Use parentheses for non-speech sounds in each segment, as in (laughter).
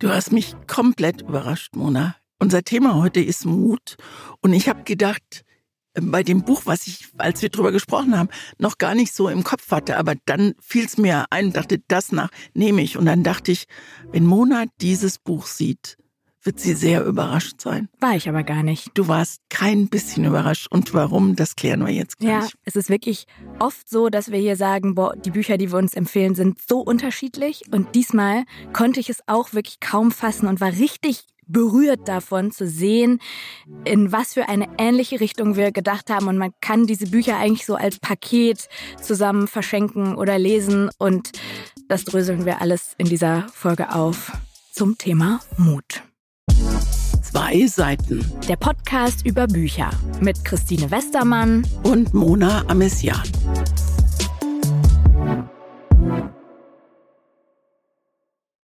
Du hast mich komplett überrascht, Mona. Unser Thema heute ist Mut. Und ich habe gedacht, äh, bei dem Buch, was ich, als wir drüber gesprochen haben, noch gar nicht so im Kopf hatte, aber dann fiel es mir ein und dachte, das nach nehme ich. Und dann dachte ich, wenn Mona dieses Buch sieht, wird sie sehr überrascht sein. War ich aber gar nicht. Du warst kein bisschen überrascht. Und warum, das klären wir jetzt gleich. Ja, es ist wirklich oft so, dass wir hier sagen, boah, die Bücher, die wir uns empfehlen, sind so unterschiedlich. Und diesmal konnte ich es auch wirklich kaum fassen und war richtig berührt davon zu sehen, in was für eine ähnliche Richtung wir gedacht haben. Und man kann diese Bücher eigentlich so als Paket zusammen verschenken oder lesen. Und das dröseln wir alles in dieser Folge auf zum Thema Mut. Zwei Seiten. Der Podcast über Bücher mit Christine Westermann und Mona Amessian.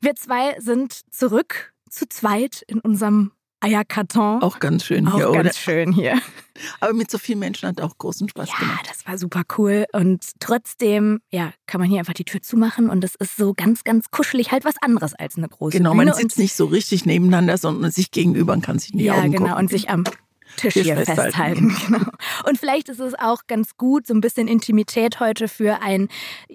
Wir zwei sind zurück zu zweit in unserem Eierkarton. Auch ganz schön auch hier, ganz oder? schön hier. (laughs) Aber mit so vielen Menschen hat auch großen Spaß Ja, gemacht. das war super cool. Und trotzdem, ja, kann man hier einfach die Tür zumachen und es ist so ganz, ganz kuschelig, halt was anderes als eine große Genau, Bühne. man sitzt nicht so richtig nebeneinander, sondern sich gegenüber und kann sich in die ja, Augen genau, gucken. und sich am Tisch Tisch hier festhalten. festhalten. (laughs) Genau. Und vielleicht ist es auch ganz gut, so ein bisschen Intimität heute für ein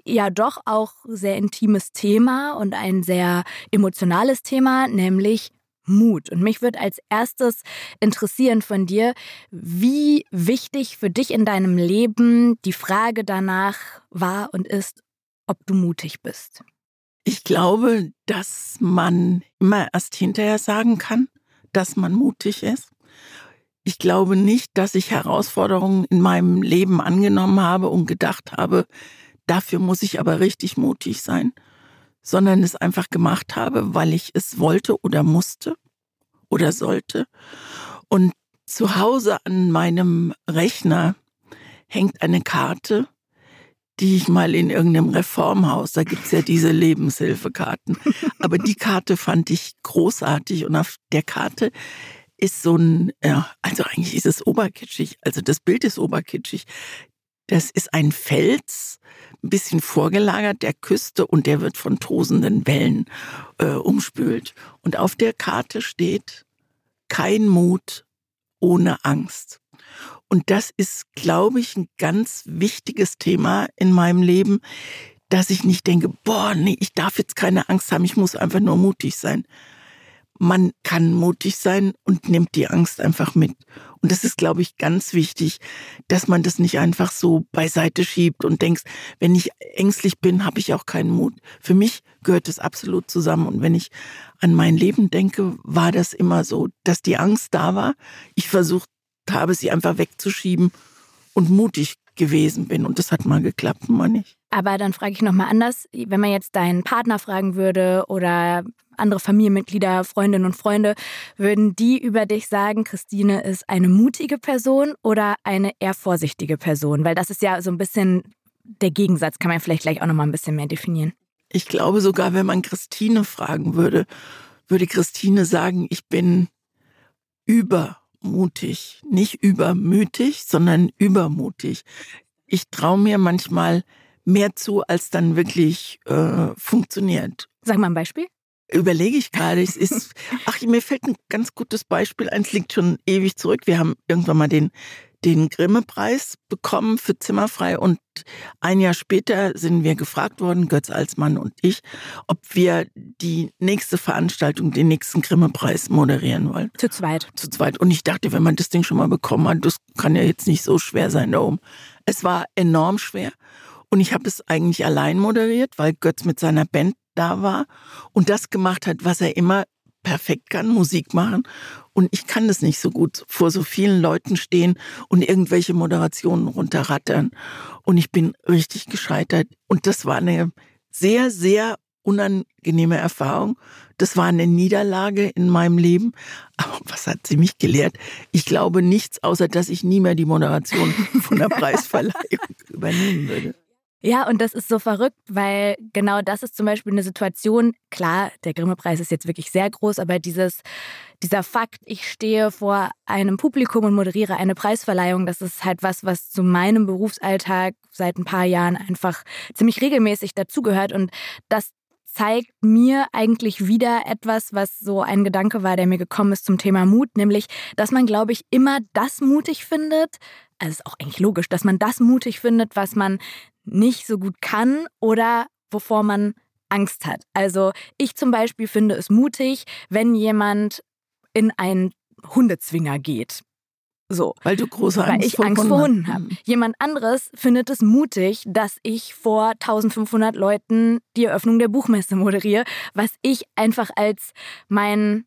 ja doch auch sehr intimes Thema und ein sehr emotionales Thema, nämlich Mut. Und mich würde als erstes interessieren von dir, wie wichtig für dich in deinem Leben die Frage danach war und ist, ob du mutig bist. Ich glaube, dass man immer erst hinterher sagen kann, dass man mutig ist. Ich glaube nicht, dass ich Herausforderungen in meinem Leben angenommen habe und gedacht habe, dafür muss ich aber richtig mutig sein, sondern es einfach gemacht habe, weil ich es wollte oder musste oder sollte. Und zu Hause an meinem Rechner hängt eine Karte, die ich mal in irgendeinem Reformhaus, da gibt's ja diese Lebenshilfekarten, (laughs) aber die Karte fand ich großartig und auf der Karte ist so ein, ja, also eigentlich ist es oberkitschig, also das Bild ist oberkitschig. Das ist ein Fels, ein bisschen vorgelagert der Küste und der wird von tosenden Wellen äh, umspült. Und auf der Karte steht kein Mut ohne Angst. Und das ist, glaube ich, ein ganz wichtiges Thema in meinem Leben, dass ich nicht denke, boah, nee, ich darf jetzt keine Angst haben, ich muss einfach nur mutig sein. Man kann mutig sein und nimmt die Angst einfach mit. Und das ist, glaube ich, ganz wichtig, dass man das nicht einfach so beiseite schiebt und denkst, wenn ich ängstlich bin, habe ich auch keinen Mut. Für mich gehört das absolut zusammen. Und wenn ich an mein Leben denke, war das immer so, dass die Angst da war. Ich versucht habe, sie einfach wegzuschieben und mutig gewesen bin. Und das hat mal geklappt, mal nicht. Aber dann frage ich nochmal anders, wenn man jetzt deinen Partner fragen würde oder andere Familienmitglieder, Freundinnen und Freunde, würden die über dich sagen, Christine ist eine mutige Person oder eine eher vorsichtige Person? Weil das ist ja so ein bisschen der Gegensatz, kann man vielleicht gleich auch nochmal ein bisschen mehr definieren. Ich glaube sogar, wenn man Christine fragen würde, würde Christine sagen, ich bin übermutig. Nicht übermütig, sondern übermutig. Ich traue mir manchmal mehr zu, als dann wirklich äh, funktioniert. Sag mal ein Beispiel. Überlege ich gerade. Es ist, (laughs) ach, mir fällt ein ganz gutes Beispiel ein. Es liegt schon ewig zurück. Wir haben irgendwann mal den, den Grimme-Preis bekommen für Zimmerfrei und ein Jahr später sind wir gefragt worden, Götz Alsmann und ich, ob wir die nächste Veranstaltung, den nächsten Grimme-Preis moderieren wollen. Zu zweit. Zu zweit. Und ich dachte, wenn man das Ding schon mal bekommen hat, das kann ja jetzt nicht so schwer sein da oben. Es war enorm schwer. Und ich habe es eigentlich allein moderiert, weil Götz mit seiner Band da war und das gemacht hat, was er immer perfekt kann, Musik machen. Und ich kann das nicht so gut, vor so vielen Leuten stehen und irgendwelche Moderationen runterrattern. Und ich bin richtig gescheitert. Und das war eine sehr, sehr unangenehme Erfahrung. Das war eine Niederlage in meinem Leben. Aber was hat sie mich gelehrt? Ich glaube nichts, außer dass ich nie mehr die Moderation von der (laughs) Preisverleihung übernehmen würde. Ja, und das ist so verrückt, weil genau das ist zum Beispiel eine Situation, klar, der Grimme-Preis ist jetzt wirklich sehr groß, aber dieses, dieser Fakt, ich stehe vor einem Publikum und moderiere eine Preisverleihung, das ist halt was, was zu meinem Berufsalltag seit ein paar Jahren einfach ziemlich regelmäßig dazugehört. Und das zeigt mir eigentlich wieder etwas, was so ein Gedanke war, der mir gekommen ist zum Thema Mut, nämlich, dass man, glaube ich, immer das mutig findet, also ist auch eigentlich logisch, dass man das mutig findet, was man nicht so gut kann oder wovor man Angst hat. Also ich zum Beispiel finde es mutig, wenn jemand in einen Hundezwinger geht. So. Weil du große Angst Weil ich vor Angst vor Hunden habe. Jemand anderes findet es mutig, dass ich vor 1500 Leuten die Eröffnung der Buchmesse moderiere, was ich einfach als mein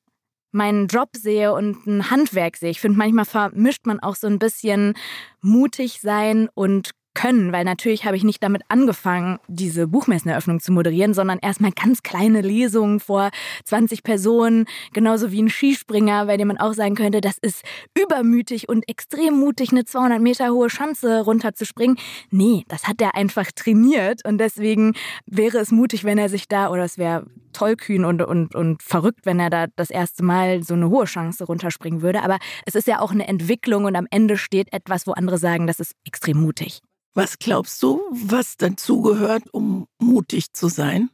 meinen Job sehe und ein Handwerk sehe. Ich finde, manchmal vermischt man auch so ein bisschen mutig sein und können, weil natürlich habe ich nicht damit angefangen, diese Buchmesseneröffnung zu moderieren, sondern erstmal ganz kleine Lesungen vor 20 Personen, genauso wie ein Skispringer, bei dem man auch sagen könnte, das ist übermütig und extrem mutig, eine 200 Meter hohe Schanze runterzuspringen. Nee, das hat er einfach trainiert und deswegen wäre es mutig, wenn er sich da, oder es wäre tollkühn und, und, und verrückt, wenn er da das erste Mal so eine hohe Chance runterspringen würde. Aber es ist ja auch eine Entwicklung und am Ende steht etwas, wo andere sagen, das ist extrem mutig. Was glaubst du, was dazugehört, um mutig zu sein?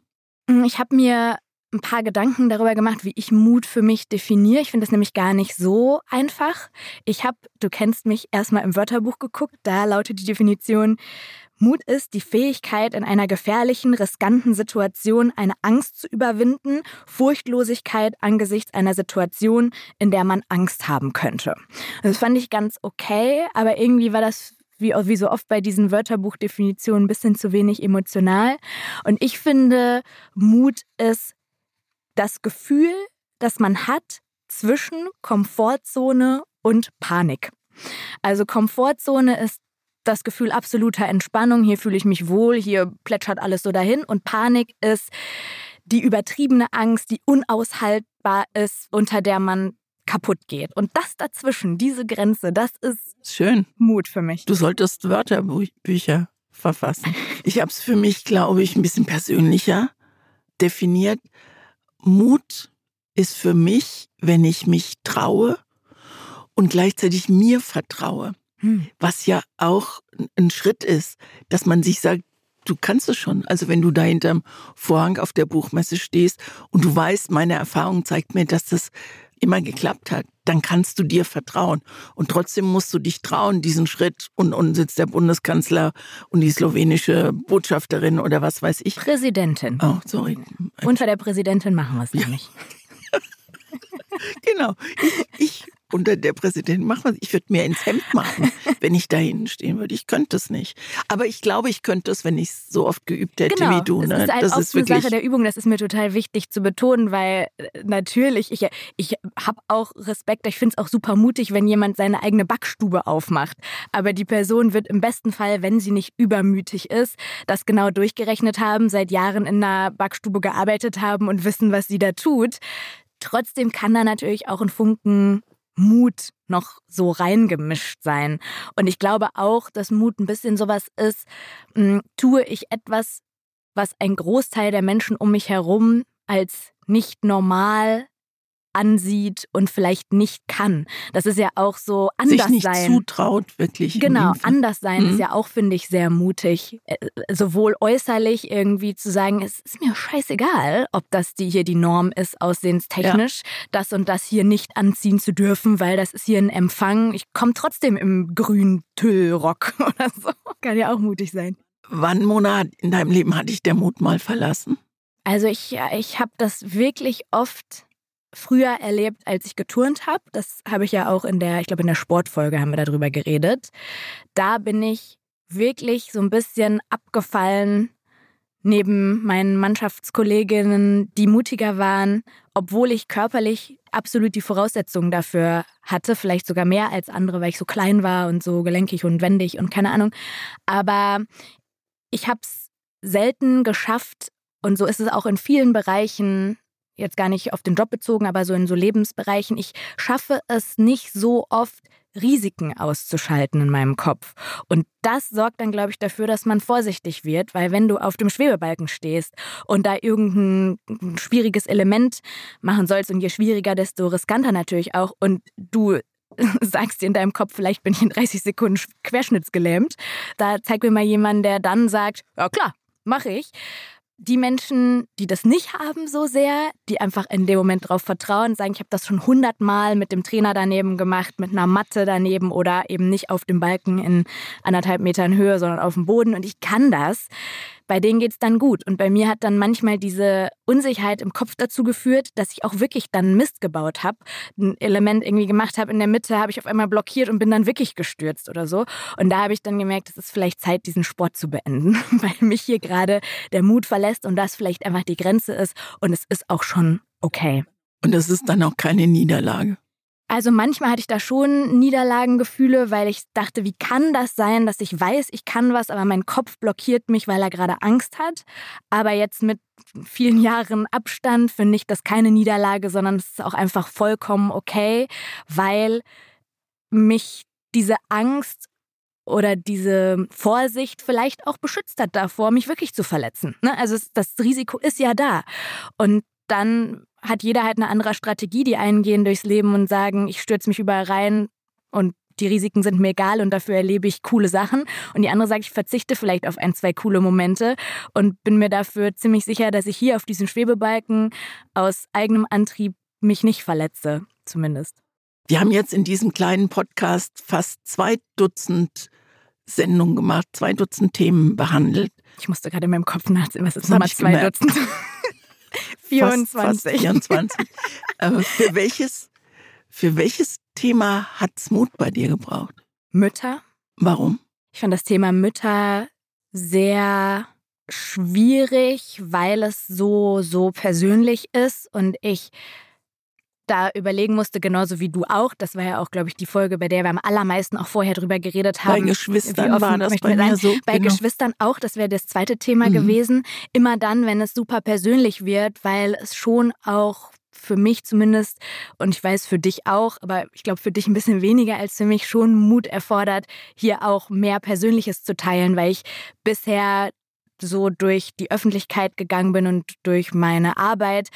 Hm, ich habe mir ein paar Gedanken darüber gemacht, wie ich Mut für mich definiere. Ich finde das nämlich gar nicht so einfach. Ich habe, du kennst mich, erstmal im Wörterbuch geguckt. Da lautet die Definition, Mut ist die Fähigkeit, in einer gefährlichen, riskanten Situation eine Angst zu überwinden, Furchtlosigkeit angesichts einer Situation, in der man Angst haben könnte. Das fand ich ganz okay, aber irgendwie war das wie, wie so oft bei diesen Wörterbuchdefinitionen, ein bisschen zu wenig emotional. Und ich finde, Mut ist das Gefühl, das man hat zwischen Komfortzone und Panik. Also Komfortzone ist das Gefühl absoluter Entspannung, hier fühle ich mich wohl, hier plätschert alles so dahin. Und Panik ist die übertriebene Angst, die unaushaltbar ist, unter der man kaputt geht. Und das dazwischen, diese Grenze, das ist schön Mut für mich. Du solltest Wörterbücher verfassen. (laughs) Ich habe es für mich, glaube ich, ein bisschen persönlicher definiert. Mut ist für mich, wenn ich mich traue und gleichzeitig mir vertraue. Hm. Was ja auch ein Schritt ist, dass man sich sagt, du kannst es schon. Also wenn du da hinterm Vorhang auf der Buchmesse stehst und du weißt, meine Erfahrung zeigt mir, dass das immer geklappt hat, dann kannst du dir vertrauen. Und trotzdem musst du dich trauen, diesen Schritt. Und, und sitzt der Bundeskanzler und die slowenische Botschafterin oder was weiß ich. Präsidentin. Oh, sorry. Unter der Präsidentin machen wir es nicht. (laughs) genau. Ich, ich unter der Präsident, mach was, ich würde mir ins Hemd machen, (laughs) wenn ich da hinten stehen würde. Ich könnte es nicht. Aber ich glaube, ich könnte es, wenn ich es so oft geübt hätte genau. wie du. Ne? Das ist, halt das ist eine Sache der Übung, das ist mir total wichtig zu betonen, weil äh, natürlich, ich, ich habe auch Respekt, ich finde es auch super mutig, wenn jemand seine eigene Backstube aufmacht. Aber die Person wird im besten Fall, wenn sie nicht übermütig ist, das genau durchgerechnet haben, seit Jahren in einer Backstube gearbeitet haben und wissen, was sie da tut. Trotzdem kann da natürlich auch ein Funken Mut noch so reingemischt sein. Und ich glaube auch, dass Mut ein bisschen sowas ist, hm, tue ich etwas, was ein Großteil der Menschen um mich herum als nicht normal ansieht und vielleicht nicht kann. Das ist ja auch so anders Sich nicht sein. zutraut, wirklich. Genau, anders sein mhm. ist ja auch, finde ich, sehr mutig. Äh, sowohl äußerlich irgendwie zu sagen, es ist mir scheißegal, ob das die hier die Norm ist, aussehenstechnisch, ja. das und das hier nicht anziehen zu dürfen, weil das ist hier ein Empfang. Ich komme trotzdem im grünen Tüllrock (laughs) oder so. Kann ja auch mutig sein. Wann, Mona, in deinem Leben hat dich der Mut mal verlassen? Also ich, ich habe das wirklich oft früher erlebt, als ich geturnt habe. Das habe ich ja auch in der, ich glaube in der Sportfolge haben wir darüber geredet. Da bin ich wirklich so ein bisschen abgefallen neben meinen Mannschaftskolleginnen, die mutiger waren, obwohl ich körperlich absolut die Voraussetzungen dafür hatte, vielleicht sogar mehr als andere, weil ich so klein war und so gelenkig und wendig und keine Ahnung. Aber ich habe es selten geschafft und so ist es auch in vielen Bereichen jetzt gar nicht auf den Job bezogen, aber so in so Lebensbereichen, ich schaffe es nicht so oft, Risiken auszuschalten in meinem Kopf. Und das sorgt dann, glaube ich, dafür, dass man vorsichtig wird, weil wenn du auf dem Schwebebalken stehst und da irgendein schwieriges Element machen sollst und je schwieriger, desto riskanter natürlich auch und du (laughs) sagst dir in deinem Kopf, vielleicht bin ich in 30 Sekunden querschnittsgelähmt, da zeig mir mal jemanden, der dann sagt, ja klar, mache ich die Menschen, die das nicht haben so sehr, die einfach in dem Moment darauf vertrauen, sagen, ich habe das schon hundertmal mit dem Trainer daneben gemacht, mit einer Matte daneben oder eben nicht auf dem Balken in anderthalb Metern Höhe, sondern auf dem Boden. Und ich kann das bei denen geht es dann gut. Und bei mir hat dann manchmal diese Unsicherheit im Kopf dazu geführt, dass ich auch wirklich dann Mist gebaut habe, ein Element irgendwie gemacht habe. In der Mitte habe ich auf einmal blockiert und bin dann wirklich gestürzt oder so. Und da habe ich dann gemerkt, es ist vielleicht Zeit, diesen Sport zu beenden, (laughs) weil mich hier gerade der Mut verlässt und das vielleicht einfach die Grenze ist. Und es ist auch schon okay. Und das ist dann auch keine Niederlage. Also manchmal hatte ich da schon Niederlagengefühle, weil ich dachte, wie kann das sein, dass ich weiß, ich kann was, aber mein Kopf blockiert mich, weil er gerade Angst hat. Aber jetzt mit vielen Jahren Abstand finde ich das keine Niederlage, sondern es ist auch einfach vollkommen okay, weil mich diese Angst oder diese Vorsicht vielleicht auch beschützt hat davor, mich wirklich zu verletzen. Ne? Also das Risiko ist ja da. Und dann hat jeder halt eine andere Strategie. Die einen gehen durchs Leben und sagen, ich stürze mich überall rein und die Risiken sind mir egal und dafür erlebe ich coole Sachen. Und die andere sagt, ich verzichte vielleicht auf ein, zwei coole Momente und bin mir dafür ziemlich sicher, dass ich hier auf diesen Schwebebalken aus eigenem Antrieb mich nicht verletze, zumindest. Wir haben jetzt in diesem kleinen Podcast fast zwei Dutzend Sendungen gemacht, zwei Dutzend Themen behandelt. Ich musste gerade in meinem Kopf nachsehen, was ist nochmal zwei gemerkt. Dutzend? (laughs) 24. Fast, fast 24. für, welches, für welches Thema hat es Mut bei dir gebraucht? Mütter. Warum? Ich fand das Thema Mütter sehr schwierig, weil es so, so persönlich ist und ich da überlegen musste, genauso wie du auch. Das war ja auch, glaube ich, die Folge, bei der wir am allermeisten auch vorher drüber geredet haben. Bei Geschwistern war das bei mir so. Bei genau. Geschwistern auch, das wäre das zweite Thema mhm. gewesen. Immer dann, wenn es super persönlich wird, weil es schon auch für mich zumindest und ich weiß für dich auch, aber ich glaube für dich ein bisschen weniger als für mich schon Mut erfordert, hier auch mehr Persönliches zu teilen, weil ich bisher so durch die Öffentlichkeit gegangen bin und durch meine Arbeit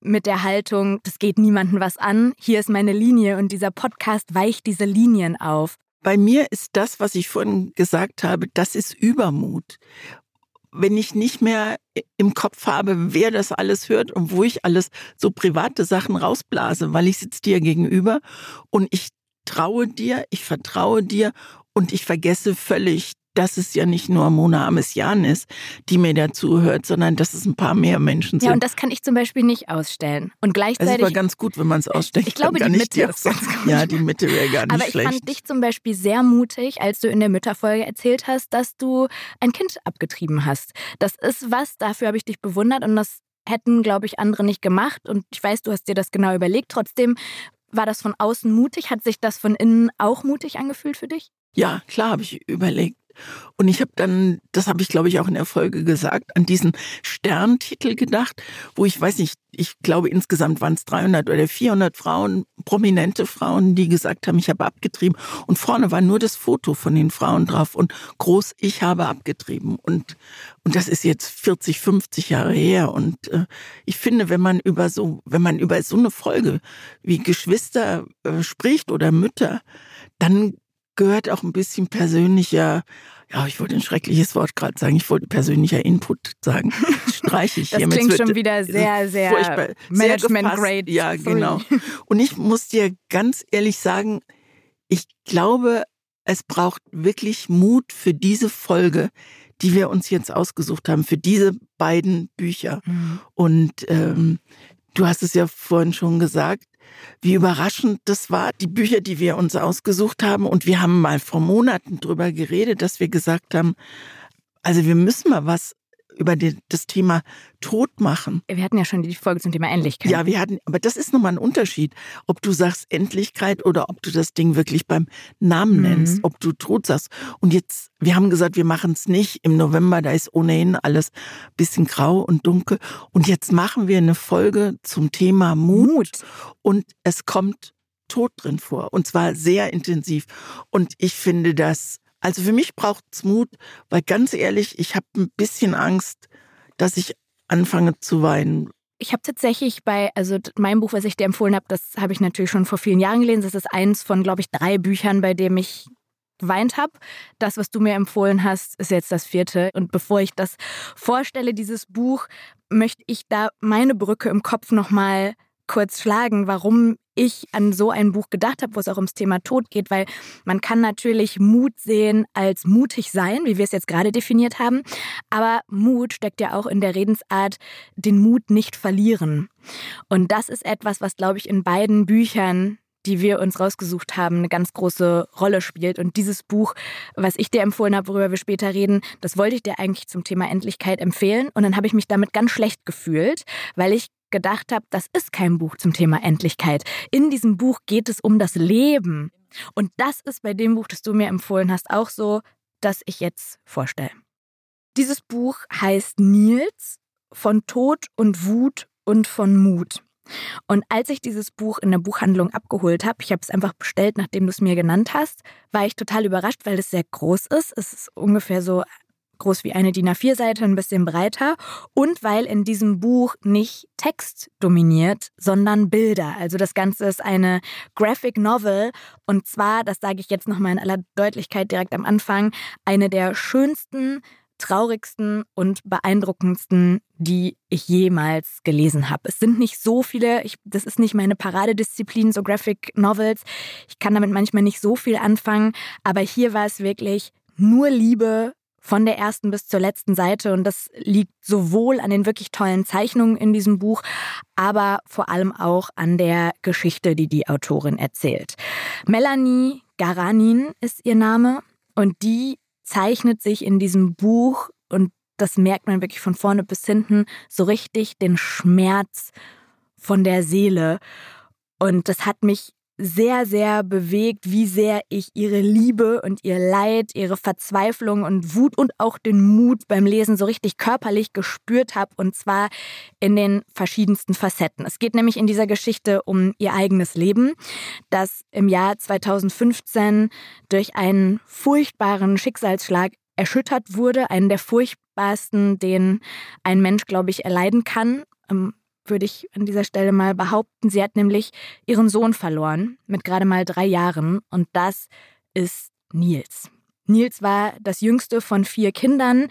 mit der Haltung, das geht niemandem was an, hier ist meine Linie und dieser Podcast weicht diese Linien auf. Bei mir ist das, was ich vorhin gesagt habe, das ist Übermut. Wenn ich nicht mehr im Kopf habe, wer das alles hört und wo ich alles so private Sachen rausblase, weil ich sitze dir gegenüber und ich traue dir, ich vertraue dir und ich vergesse völlig dass es ja nicht nur Mona Amesian ist, die mir dazu hört, sondern dass es ein paar mehr Menschen sind. Ja, und das kann ich zum Beispiel nicht ausstellen. Und gleichzeitig. Es ist aber ganz gut, wenn man es ausstellt. Ich glaube, die Mitte ist ganz gut. Ja, die Mitte wäre gar nicht aber schlecht. Aber ich fand dich zum Beispiel sehr mutig, als du in der Mütterfolge erzählt hast, dass du ein Kind abgetrieben hast. Das ist was, dafür habe ich dich bewundert und das hätten, glaube ich, andere nicht gemacht. Und ich weiß, du hast dir das genau überlegt. Trotzdem war das von außen mutig. Hat sich das von innen auch mutig angefühlt für dich? Ja, klar habe ich überlegt. Und ich habe dann, das habe ich glaube ich auch in der Folge gesagt, an diesen Sterntitel gedacht, wo ich weiß nicht, ich glaube insgesamt waren es 300 oder 400 Frauen, prominente Frauen, die gesagt haben, ich habe abgetrieben. Und vorne war nur das Foto von den Frauen drauf und groß, ich habe abgetrieben. Und, und das ist jetzt 40, 50 Jahre her. Und äh, ich finde, wenn man über so, wenn man über so eine Folge wie Geschwister äh, spricht oder Mütter, dann gehört auch ein bisschen persönlicher, ja, ich wollte ein schreckliches Wort gerade sagen, ich wollte persönlicher Input sagen. (laughs) Streiche ich das hier. Das klingt schon wieder sehr, sehr furchtbar. Management Grade. Ja, Sorry. genau. Und ich muss dir ganz ehrlich sagen, ich glaube, es braucht wirklich Mut für diese Folge, die wir uns jetzt ausgesucht haben, für diese beiden Bücher. Mhm. Und ähm, du hast es ja vorhin schon gesagt, wie überraschend das war, die Bücher, die wir uns ausgesucht haben. Und wir haben mal vor Monaten drüber geredet, dass wir gesagt haben, also wir müssen mal was über die, das Thema Tod machen. Wir hatten ja schon die Folge zum Thema Endlichkeit. Ja, wir hatten, aber das ist nochmal ein Unterschied, ob du sagst Endlichkeit oder ob du das Ding wirklich beim Namen mhm. nennst, ob du Tod sagst. Und jetzt, wir haben gesagt, wir machen es nicht im November, da ist ohnehin alles bisschen grau und dunkel. Und jetzt machen wir eine Folge zum Thema Mut. Mut. Und es kommt Tod drin vor. Und zwar sehr intensiv. Und ich finde das also für mich braucht es Mut, weil ganz ehrlich, ich habe ein bisschen Angst, dass ich anfange zu weinen. Ich habe tatsächlich bei, also mein Buch, was ich dir empfohlen habe, das habe ich natürlich schon vor vielen Jahren gelesen. Das ist eins von, glaube ich, drei Büchern, bei dem ich geweint habe. Das, was du mir empfohlen hast, ist jetzt das vierte. Und bevor ich das vorstelle, dieses Buch, möchte ich da meine Brücke im Kopf nochmal kurz schlagen, warum ich an so ein Buch gedacht habe, wo es auch ums Thema Tod geht, weil man kann natürlich Mut sehen als mutig sein, wie wir es jetzt gerade definiert haben, aber Mut steckt ja auch in der Redensart, den Mut nicht verlieren. Und das ist etwas, was, glaube ich, in beiden Büchern die wir uns rausgesucht haben, eine ganz große Rolle spielt. Und dieses Buch, was ich dir empfohlen habe, worüber wir später reden, das wollte ich dir eigentlich zum Thema Endlichkeit empfehlen. Und dann habe ich mich damit ganz schlecht gefühlt, weil ich gedacht habe, das ist kein Buch zum Thema Endlichkeit. In diesem Buch geht es um das Leben. Und das ist bei dem Buch, das du mir empfohlen hast, auch so, das ich jetzt vorstelle. Dieses Buch heißt Nils von Tod und Wut und von Mut. Und als ich dieses Buch in der Buchhandlung abgeholt habe, ich habe es einfach bestellt, nachdem du es mir genannt hast, war ich total überrascht, weil es sehr groß ist. Es ist ungefähr so groß wie eine DIN A4-Seite, ein bisschen breiter und weil in diesem Buch nicht Text dominiert, sondern Bilder. Also das Ganze ist eine Graphic Novel und zwar, das sage ich jetzt nochmal in aller Deutlichkeit direkt am Anfang, eine der schönsten traurigsten und beeindruckendsten, die ich jemals gelesen habe. Es sind nicht so viele, ich, das ist nicht meine Paradedisziplin, so Graphic Novels. Ich kann damit manchmal nicht so viel anfangen, aber hier war es wirklich nur Liebe von der ersten bis zur letzten Seite und das liegt sowohl an den wirklich tollen Zeichnungen in diesem Buch, aber vor allem auch an der Geschichte, die die Autorin erzählt. Melanie Garanin ist ihr Name und die zeichnet sich in diesem Buch, und das merkt man wirklich von vorne bis hinten, so richtig den Schmerz von der Seele. Und das hat mich sehr, sehr bewegt, wie sehr ich ihre Liebe und ihr Leid, ihre Verzweiflung und Wut und auch den Mut beim Lesen so richtig körperlich gespürt habe und zwar in den verschiedensten Facetten. Es geht nämlich in dieser Geschichte um ihr eigenes Leben, das im Jahr 2015 durch einen furchtbaren Schicksalsschlag erschüttert wurde, einen der furchtbarsten, den ein Mensch, glaube ich, erleiden kann würde ich an dieser Stelle mal behaupten. Sie hat nämlich ihren Sohn verloren mit gerade mal drei Jahren und das ist Nils. Nils war das jüngste von vier Kindern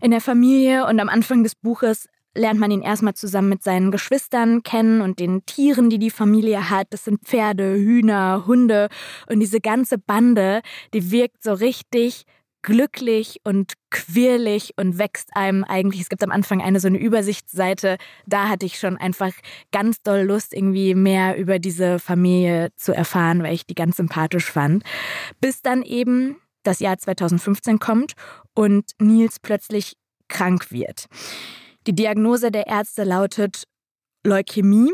in der Familie und am Anfang des Buches lernt man ihn erstmal zusammen mit seinen Geschwistern kennen und den Tieren, die die Familie hat. Das sind Pferde, Hühner, Hunde und diese ganze Bande, die wirkt so richtig glücklich und quirlig und wächst einem eigentlich. Es gibt am Anfang eine so eine Übersichtsseite. Da hatte ich schon einfach ganz doll Lust, irgendwie mehr über diese Familie zu erfahren, weil ich die ganz sympathisch fand. Bis dann eben das Jahr 2015 kommt und Nils plötzlich krank wird. Die Diagnose der Ärzte lautet Leukämie.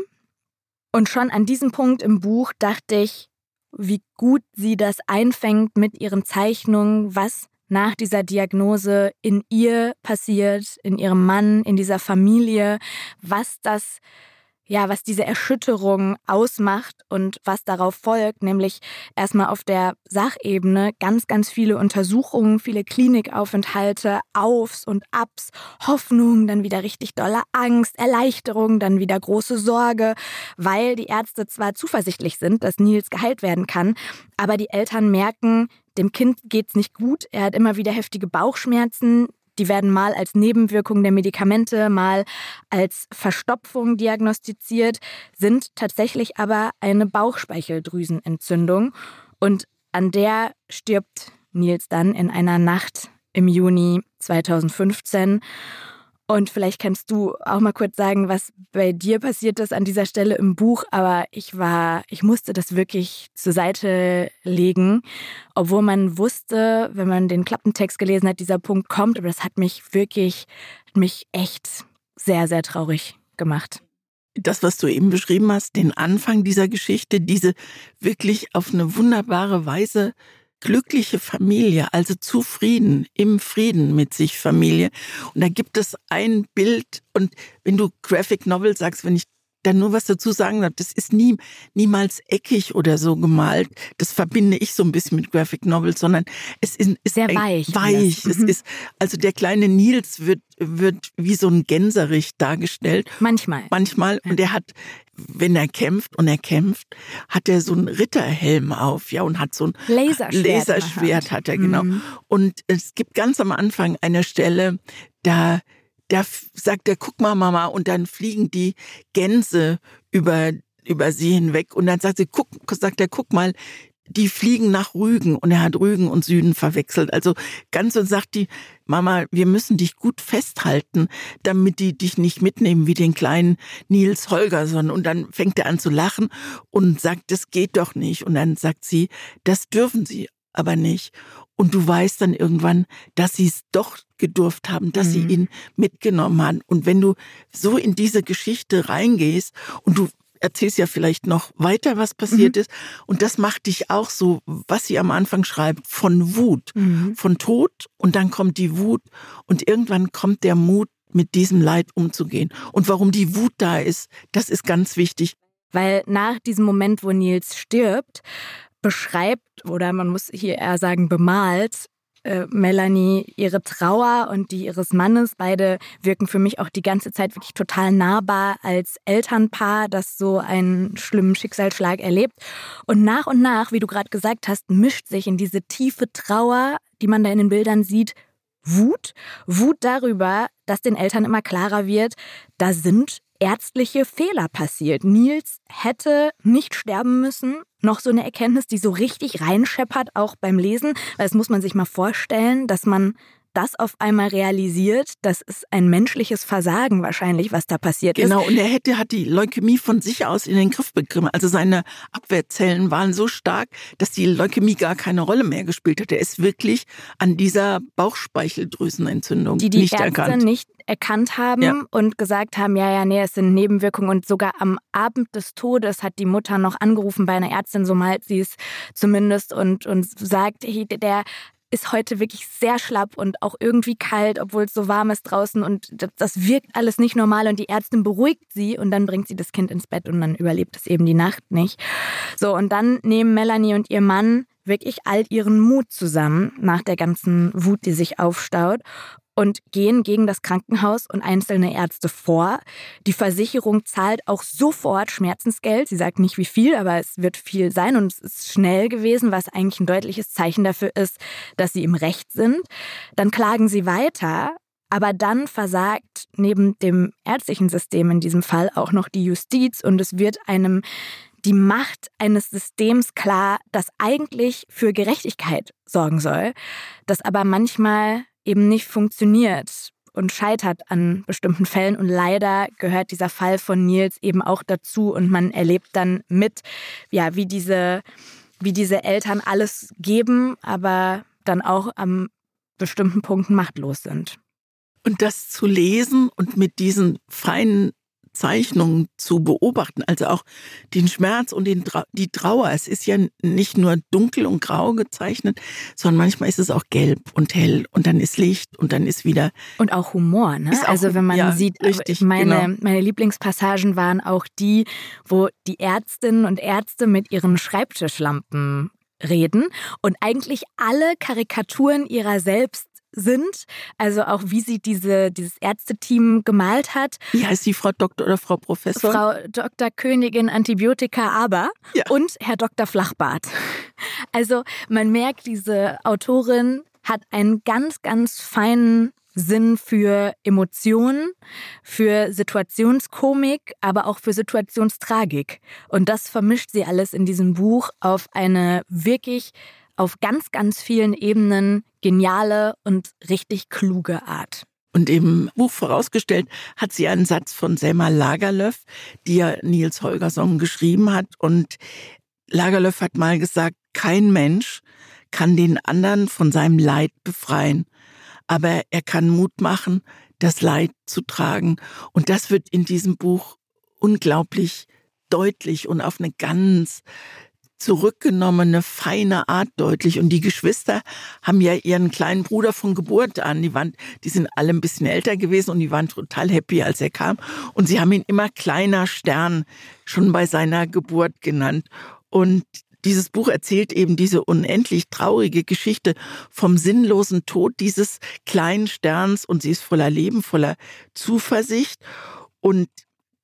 Und schon an diesem Punkt im Buch dachte ich, wie gut sie das einfängt mit ihren Zeichnungen, was nach dieser Diagnose in ihr passiert, in ihrem Mann, in dieser Familie, was das ja, was diese Erschütterung ausmacht und was darauf folgt, nämlich erstmal auf der Sachebene ganz, ganz viele Untersuchungen, viele Klinikaufenthalte, Aufs und Abs, Hoffnung, dann wieder richtig dolle Angst, Erleichterung, dann wieder große Sorge, weil die Ärzte zwar zuversichtlich sind, dass Nils geheilt werden kann, aber die Eltern merken, dem Kind geht's nicht gut. Er hat immer wieder heftige Bauchschmerzen. Die werden mal als Nebenwirkung der Medikamente, mal als Verstopfung diagnostiziert, sind tatsächlich aber eine Bauchspeicheldrüsenentzündung. Und an der stirbt Nils dann in einer Nacht im Juni 2015. Und vielleicht kannst du auch mal kurz sagen, was bei dir passiert ist an dieser Stelle im Buch. Aber ich war, ich musste das wirklich zur Seite legen, obwohl man wusste, wenn man den Klappentext gelesen hat, dieser Punkt kommt. Aber das hat mich wirklich, mich echt sehr, sehr traurig gemacht. Das, was du eben beschrieben hast, den Anfang dieser Geschichte, diese wirklich auf eine wunderbare Weise glückliche Familie, also zufrieden, im Frieden mit sich Familie. Und da gibt es ein Bild und wenn du Graphic Novel sagst, wenn ich da nur was dazu sagen darf, das ist nie, niemals eckig oder so gemalt. Das verbinde ich so ein bisschen mit Graphic Novels, sondern es ist, ist sehr weich. Weich. Es mhm. ist, also der kleine Nils wird, wird wie so ein Gänserich dargestellt. Manchmal. Manchmal. Und er hat, wenn er kämpft und er kämpft, hat er so einen Ritterhelm auf, ja, und hat so ein Laserschwert. Laserschwert hat er, genau. Mhm. Und es gibt ganz am Anfang eine Stelle, da da sagt er, guck mal, Mama, und dann fliegen die Gänse über, über sie hinweg. Und dann sagt sie, guck, sagt er, guck mal, die fliegen nach Rügen und er hat Rügen und Süden verwechselt. Also ganz und sagt die Mama, wir müssen dich gut festhalten, damit die dich nicht mitnehmen wie den kleinen Nils Holgersson. Und dann fängt er an zu lachen und sagt, das geht doch nicht. Und dann sagt sie, das dürfen sie aber nicht. Und du weißt dann irgendwann, dass sie es doch gedurft haben, dass mhm. sie ihn mitgenommen haben. Und wenn du so in diese Geschichte reingehst und du erzählst ja vielleicht noch weiter, was passiert mhm. ist. Und das macht dich auch so, was sie am Anfang schreibt, von Wut, mhm. von Tod. Und dann kommt die Wut und irgendwann kommt der Mut, mit diesem Leid umzugehen. Und warum die Wut da ist, das ist ganz wichtig. Weil nach diesem Moment, wo Nils stirbt, beschreibt oder man muss hier eher sagen bemalt äh, Melanie ihre Trauer und die ihres Mannes. Beide wirken für mich auch die ganze Zeit wirklich total nahbar als Elternpaar, das so einen schlimmen Schicksalsschlag erlebt. Und nach und nach, wie du gerade gesagt hast, mischt sich in diese tiefe Trauer, die man da in den Bildern sieht, Wut. Wut darüber, dass den Eltern immer klarer wird, da sind ärztliche Fehler passiert. Nils hätte nicht sterben müssen. Noch so eine Erkenntnis, die so richtig reinscheppert, auch beim Lesen. Weil das muss man sich mal vorstellen, dass man das auf einmal realisiert, das ist ein menschliches Versagen wahrscheinlich, was da passiert genau, ist. Genau, und er hätte, hat die Leukämie von sich aus in den Griff bekommen. Also seine Abwehrzellen waren so stark, dass die Leukämie gar keine Rolle mehr gespielt hat. Er ist wirklich an dieser Bauchspeicheldrüsenentzündung die die nicht Ärzte erkannt. nicht erkannt haben ja. und gesagt haben, ja, ja, nee, es sind Nebenwirkungen. Und sogar am Abend des Todes hat die Mutter noch angerufen bei einer Ärztin, so malt sie es zumindest, und, und sagt, der ist heute wirklich sehr schlapp und auch irgendwie kalt, obwohl es so warm ist draußen. Und das wirkt alles nicht normal. Und die Ärztin beruhigt sie und dann bringt sie das Kind ins Bett und dann überlebt es eben die Nacht nicht. So, und dann nehmen Melanie und ihr Mann wirklich all ihren Mut zusammen nach der ganzen Wut, die sich aufstaut und gehen gegen das Krankenhaus und einzelne Ärzte vor. Die Versicherung zahlt auch sofort Schmerzensgeld. Sie sagt nicht wie viel, aber es wird viel sein und es ist schnell gewesen, was eigentlich ein deutliches Zeichen dafür ist, dass sie im Recht sind. Dann klagen sie weiter, aber dann versagt neben dem ärztlichen System in diesem Fall auch noch die Justiz und es wird einem die Macht eines Systems klar, das eigentlich für Gerechtigkeit sorgen soll, das aber manchmal eben nicht funktioniert und scheitert an bestimmten Fällen. Und leider gehört dieser Fall von Nils eben auch dazu. Und man erlebt dann mit, ja, wie diese, wie diese Eltern alles geben, aber dann auch an bestimmten Punkten machtlos sind. Und das zu lesen und mit diesen feinen Zeichnungen zu beobachten, also auch den Schmerz und den, die Trauer. Es ist ja nicht nur dunkel und grau gezeichnet, sondern manchmal ist es auch gelb und hell und dann ist Licht und dann ist wieder. Und auch Humor, ne? Auch, also wenn man ja, sieht, richtig, meine, genau. meine Lieblingspassagen waren auch die, wo die Ärztinnen und Ärzte mit ihren Schreibtischlampen reden und eigentlich alle Karikaturen ihrer selbst sind, also auch wie sie diese, dieses Ärzteteam gemalt hat. Wie heißt die Frau Doktor oder Frau Professor? Frau Dr. Königin Antibiotika aber ja. und Herr Dr. Flachbart. Also man merkt, diese Autorin hat einen ganz, ganz feinen Sinn für Emotionen, für Situationskomik, aber auch für Situationstragik. Und das vermischt sie alles in diesem Buch auf eine wirklich auf ganz, ganz vielen Ebenen geniale und richtig kluge Art. Und im Buch vorausgestellt hat sie einen Satz von Selma Lagerlöf, die ja Nils Holgersson geschrieben hat. Und Lagerlöf hat mal gesagt, kein Mensch kann den anderen von seinem Leid befreien, aber er kann Mut machen, das Leid zu tragen. Und das wird in diesem Buch unglaublich deutlich und auf eine ganz zurückgenommene, feine Art deutlich. Und die Geschwister haben ja ihren kleinen Bruder von Geburt an. Die waren, die sind alle ein bisschen älter gewesen und die waren total happy, als er kam. Und sie haben ihn immer kleiner Stern schon bei seiner Geburt genannt. Und dieses Buch erzählt eben diese unendlich traurige Geschichte vom sinnlosen Tod dieses kleinen Sterns und sie ist voller Leben, voller Zuversicht und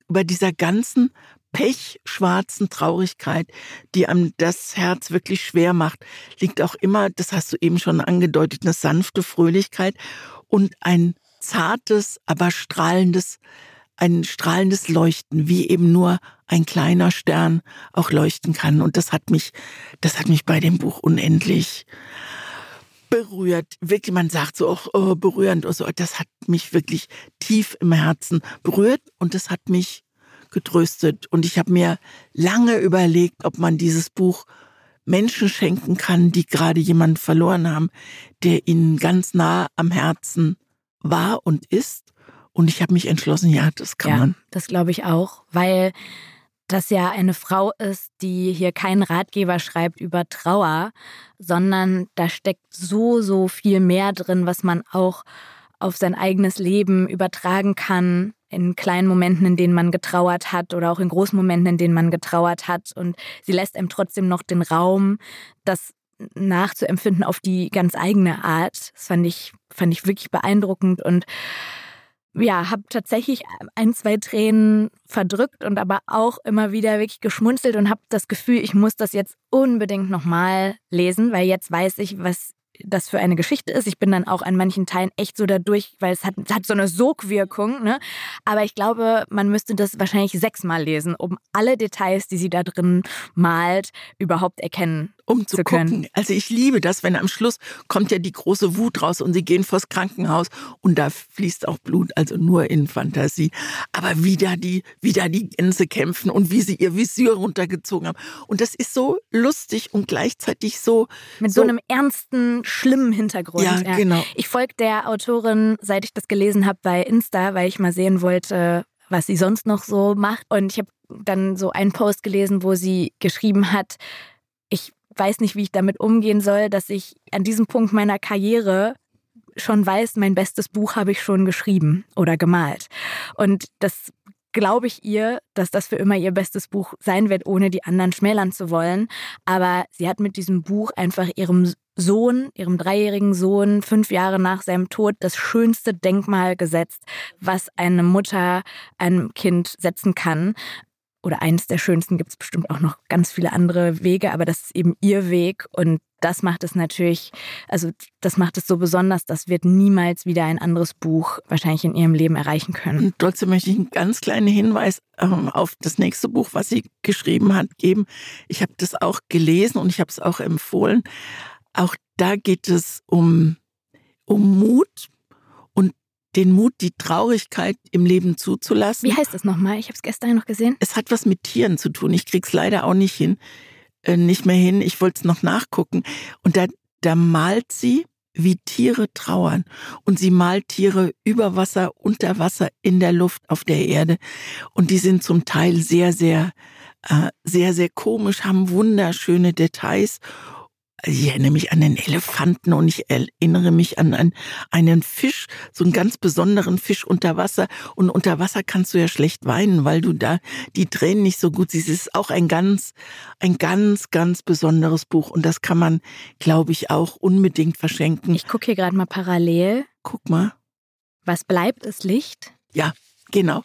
über dieser ganzen pechschwarzen Traurigkeit, die einem das Herz wirklich schwer macht, liegt auch immer, das hast du eben schon angedeutet, eine sanfte Fröhlichkeit und ein zartes, aber strahlendes, ein strahlendes Leuchten, wie eben nur ein kleiner Stern auch leuchten kann. Und das hat mich, das hat mich bei dem Buch unendlich berührt. Wirklich, man sagt so auch oh, berührend oder so. Das hat mich wirklich tief im Herzen berührt und das hat mich getröstet. Und ich habe mir lange überlegt, ob man dieses Buch Menschen schenken kann, die gerade jemanden verloren haben, der ihnen ganz nah am Herzen war und ist. Und ich habe mich entschlossen, ja, das kann ja, man. Das glaube ich auch, weil das ja eine Frau ist, die hier keinen Ratgeber schreibt über Trauer, sondern da steckt so, so viel mehr drin, was man auch auf sein eigenes Leben übertragen kann, in kleinen Momenten, in denen man getrauert hat oder auch in großen Momenten, in denen man getrauert hat. Und sie lässt einem trotzdem noch den Raum, das nachzuempfinden auf die ganz eigene Art. Das fand ich, fand ich wirklich beeindruckend und ja, habe tatsächlich ein, zwei Tränen verdrückt und aber auch immer wieder wirklich geschmunzelt und habe das Gefühl, ich muss das jetzt unbedingt nochmal lesen, weil jetzt weiß ich, was das für eine Geschichte ist. Ich bin dann auch an manchen Teilen echt so dadurch, weil es hat, hat so eine Sogwirkung. Ne? Aber ich glaube, man müsste das wahrscheinlich sechsmal lesen, um alle Details, die sie da drin malt, überhaupt erkennen um zu, zu gucken. können. Also ich liebe das, wenn am Schluss kommt ja die große Wut raus und sie gehen vors Krankenhaus und da fließt auch Blut, also nur in Fantasie. Aber wie da die, wie da die Gänse kämpfen und wie sie ihr Visier runtergezogen haben. Und das ist so lustig und gleichzeitig so. Mit so, so einem ernsten, schlimmen Hintergrund. Ja, ja. genau. Ich folge der Autorin, seit ich das gelesen habe, bei Insta, weil ich mal sehen wollte, was sie sonst noch so macht. Und ich habe dann so einen Post gelesen, wo sie geschrieben hat, weiß nicht, wie ich damit umgehen soll, dass ich an diesem Punkt meiner Karriere schon weiß, mein bestes Buch habe ich schon geschrieben oder gemalt. Und das glaube ich ihr, dass das für immer ihr bestes Buch sein wird, ohne die anderen schmälern zu wollen. Aber sie hat mit diesem Buch einfach ihrem Sohn, ihrem dreijährigen Sohn, fünf Jahre nach seinem Tod, das schönste Denkmal gesetzt, was eine Mutter einem Kind setzen kann oder eins der schönsten gibt es bestimmt auch noch ganz viele andere Wege, aber das ist eben ihr Weg und das macht es natürlich, also das macht es so besonders, das wird niemals wieder ein anderes Buch wahrscheinlich in ihrem Leben erreichen können. Und trotzdem möchte ich einen ganz kleinen Hinweis ähm, auf das nächste Buch, was sie geschrieben hat, geben. Ich habe das auch gelesen und ich habe es auch empfohlen. Auch da geht es um, um Mut, den Mut, die Traurigkeit im Leben zuzulassen. Wie heißt das nochmal? Ich habe es gestern noch gesehen. Es hat was mit Tieren zu tun. Ich krieg's leider auch nicht hin, äh, nicht mehr hin. Ich wollte es noch nachgucken. Und da, da malt sie, wie Tiere trauern. Und sie malt Tiere über Wasser, unter Wasser, in der Luft, auf der Erde. Und die sind zum Teil sehr, sehr, äh, sehr, sehr komisch, haben wunderschöne Details ich erinnere mich an den Elefanten und ich erinnere mich an einen, einen Fisch, so einen ganz besonderen Fisch unter Wasser. Und unter Wasser kannst du ja schlecht weinen, weil du da die Tränen nicht so gut siehst. Es ist auch ein ganz, ein ganz, ganz besonderes Buch. Und das kann man, glaube ich, auch unbedingt verschenken. Ich gucke hier gerade mal parallel. Guck mal. Was bleibt, ist Licht. Ja, genau.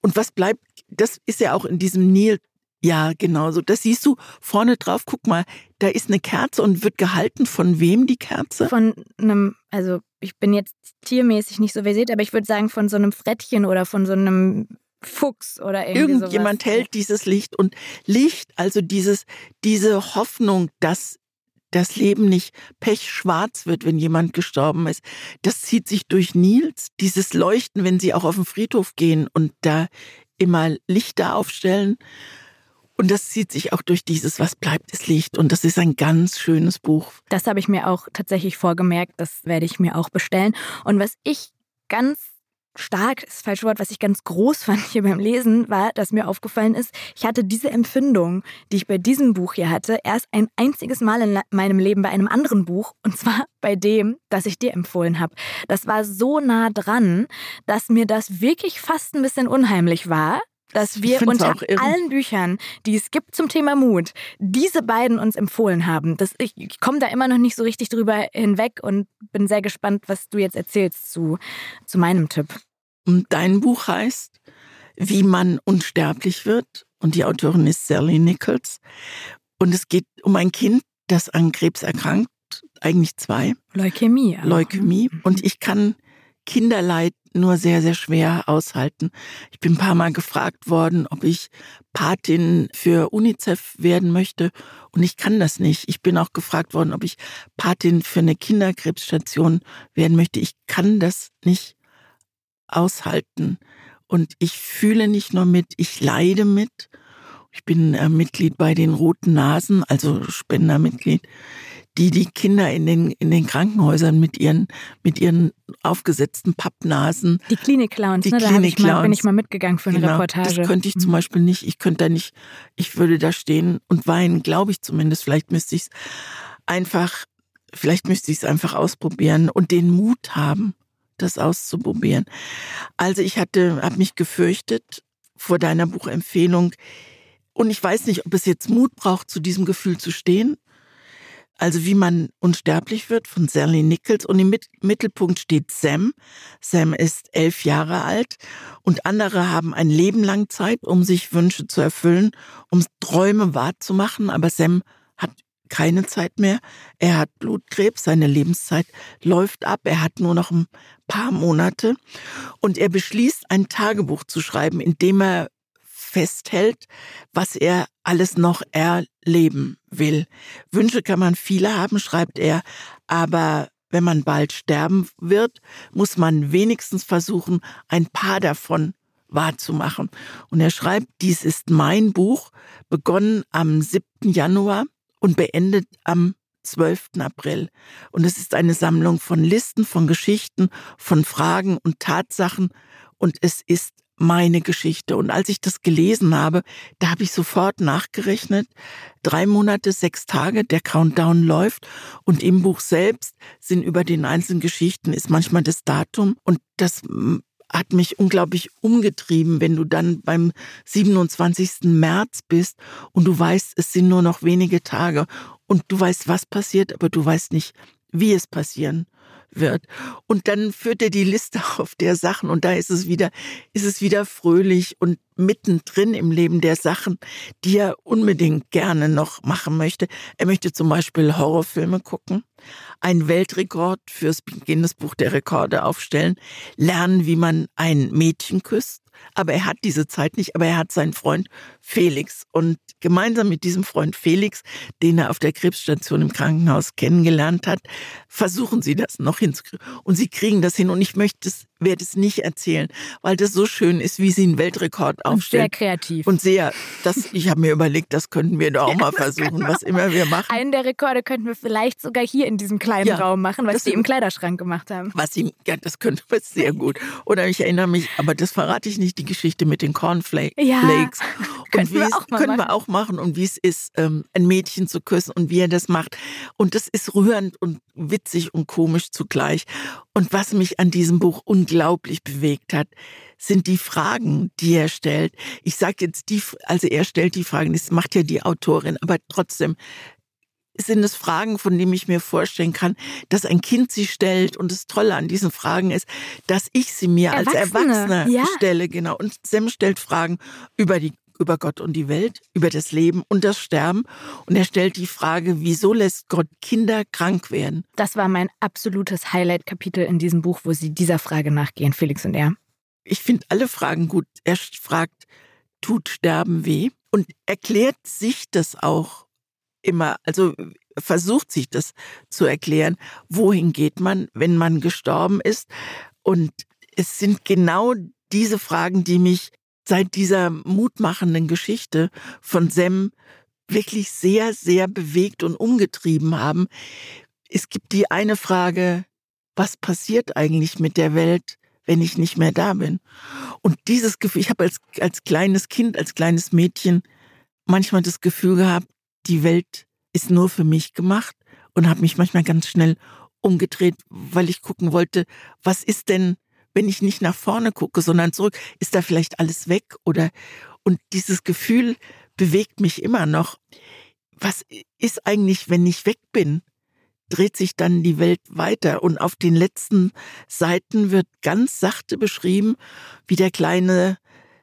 Und was bleibt, das ist ja auch in diesem Nil ja, genau so. Das siehst du vorne drauf. Guck mal, da ist eine Kerze und wird gehalten von wem die Kerze? Von einem, also ich bin jetzt tiermäßig nicht so versiert, aber ich würde sagen von so einem Frettchen oder von so einem Fuchs oder irgendwie Irgendjemand sowas. hält dieses Licht und Licht, also dieses, diese Hoffnung, dass das Leben nicht pechschwarz wird, wenn jemand gestorben ist. Das zieht sich durch Nils, dieses Leuchten, wenn sie auch auf den Friedhof gehen und da immer Lichter aufstellen. Und das zieht sich auch durch dieses Was bleibt, ist Licht. Und das ist ein ganz schönes Buch. Das habe ich mir auch tatsächlich vorgemerkt. Das werde ich mir auch bestellen. Und was ich ganz stark, ist das falsche Wort, was ich ganz groß fand hier beim Lesen, war, dass mir aufgefallen ist, ich hatte diese Empfindung, die ich bei diesem Buch hier hatte, erst ein einziges Mal in meinem Leben bei einem anderen Buch, und zwar (laughs) bei dem, das ich dir empfohlen habe. Das war so nah dran, dass mir das wirklich fast ein bisschen unheimlich war, dass wir unter allen Büchern, die es gibt zum Thema Mut, diese beiden uns empfohlen haben. Das, ich, ich komme da immer noch nicht so richtig drüber hinweg und bin sehr gespannt, was du jetzt erzählst zu, zu meinem Tipp. Dein Buch heißt Wie man unsterblich wird und die Autorin ist Sally Nichols. Und es geht um ein Kind, das an Krebs erkrankt, eigentlich zwei. Leukämie. Auch. Leukämie. Mhm. Und ich kann Kinderleid nur sehr, sehr schwer aushalten. Ich bin ein paar Mal gefragt worden, ob ich Patin für UNICEF werden möchte und ich kann das nicht. Ich bin auch gefragt worden, ob ich Patin für eine Kinderkrebsstation werden möchte. Ich kann das nicht aushalten. Und ich fühle nicht nur mit, ich leide mit. Ich bin äh, Mitglied bei den Roten Nasen, also Spendermitglied die die Kinder in den, in den Krankenhäusern mit ihren, mit ihren aufgesetzten Pappnasen. Die Klinik-Clowns, ne? Da Klinik ich mal, bin ich mal mitgegangen für eine genau, Reportage. Das könnte ich zum mhm. Beispiel nicht. Ich könnte da nicht, ich würde da stehen und weinen, glaube ich zumindest. Vielleicht müsste ich es einfach, vielleicht müsste ich es einfach ausprobieren und den Mut haben, das auszuprobieren. Also ich hatte, habe mich gefürchtet vor deiner Buchempfehlung. Und ich weiß nicht, ob es jetzt Mut braucht, zu diesem Gefühl zu stehen also wie man unsterblich wird von Sally Nichols. Und im Mittelpunkt steht Sam. Sam ist elf Jahre alt und andere haben ein Leben lang Zeit, um sich Wünsche zu erfüllen, um Träume wahrzumachen. Aber Sam hat keine Zeit mehr. Er hat Blutkrebs, seine Lebenszeit läuft ab. Er hat nur noch ein paar Monate und er beschließt, ein Tagebuch zu schreiben, in dem er festhält, was er alles noch erleben will. Wünsche kann man viele haben, schreibt er, aber wenn man bald sterben wird, muss man wenigstens versuchen, ein paar davon wahrzumachen. Und er schreibt, dies ist mein Buch, begonnen am 7. Januar und beendet am 12. April. Und es ist eine Sammlung von Listen, von Geschichten, von Fragen und Tatsachen. Und es ist meine Geschichte. Und als ich das gelesen habe, da habe ich sofort nachgerechnet. Drei Monate, sechs Tage, der Countdown läuft. Und im Buch selbst sind über den einzelnen Geschichten ist manchmal das Datum. Und das hm, hat mich unglaublich umgetrieben, wenn du dann beim 27. März bist und du weißt, es sind nur noch wenige Tage und du weißt, was passiert, aber du weißt nicht, wie es passieren wird. Und dann führt er die Liste (laughs) auf der Sachen und da ist es wieder, ist es wieder fröhlich und mittendrin im Leben der Sachen, die er unbedingt gerne noch machen möchte. Er möchte zum Beispiel Horrorfilme gucken, einen Weltrekord fürs Guinness Buch der Rekorde aufstellen, lernen, wie man ein Mädchen küsst, aber er hat diese Zeit nicht, aber er hat seinen Freund Felix. Und gemeinsam mit diesem Freund Felix, den er auf der Krebsstation im Krankenhaus kennengelernt hat, versuchen sie das noch hinzukriegen. Und sie kriegen das hin. Und ich möchte es, werde es nicht erzählen, weil das so schön ist, wie sie einen Weltrekord aufstellen. Und sehr kreativ. Und sehr, das, ich habe mir überlegt, das könnten wir doch auch ja, mal versuchen, was immer wir machen. Einen der Rekorde könnten wir vielleicht sogar hier in diesem kleinen ja, Raum machen, was sie im Kleiderschrank gemacht haben. Was sie, ja, das könnte wir sehr (laughs) gut. Oder ich erinnere mich, aber das verrate ich nicht, die Geschichte mit den Cornflakes. Ja, und wie wir es, können machen. wir auch machen und wie es ist, ähm, ein Mädchen zu küssen und wie er das macht. Und das ist rührend und witzig und komisch zugleich. Und was mich an diesem Buch unglaublich bewegt hat, sind die Fragen, die er stellt. Ich sage jetzt die, also er stellt die Fragen, das macht ja die Autorin, aber trotzdem sind es Fragen, von denen ich mir vorstellen kann, dass ein Kind sie stellt. Und das Tolle an diesen Fragen ist, dass ich sie mir Erwachsene, als Erwachsener ja. stelle, genau. Und Sam stellt Fragen über die über Gott und die Welt, über das Leben und das Sterben. Und er stellt die Frage, wieso lässt Gott Kinder krank werden? Das war mein absolutes Highlight-Kapitel in diesem Buch, wo sie dieser Frage nachgehen, Felix und er. Ich finde alle Fragen gut. Er fragt, tut Sterben weh? Und erklärt sich das auch immer, also versucht sich das zu erklären, wohin geht man, wenn man gestorben ist. Und es sind genau diese Fragen, die mich seit dieser mutmachenden Geschichte von Sem wirklich sehr, sehr bewegt und umgetrieben haben. Es gibt die eine Frage, was passiert eigentlich mit der Welt, wenn ich nicht mehr da bin. Und dieses Gefühl, ich habe als, als kleines Kind, als kleines Mädchen manchmal das Gefühl gehabt, die Welt ist nur für mich gemacht und habe mich manchmal ganz schnell umgedreht, weil ich gucken wollte, was ist denn, wenn ich nicht nach vorne gucke, sondern zurück, ist da vielleicht alles weg oder und dieses Gefühl bewegt mich immer noch. Was ist eigentlich, wenn ich weg bin? Dreht sich dann die Welt weiter und auf den letzten Seiten wird ganz sachte beschrieben, wie der kleine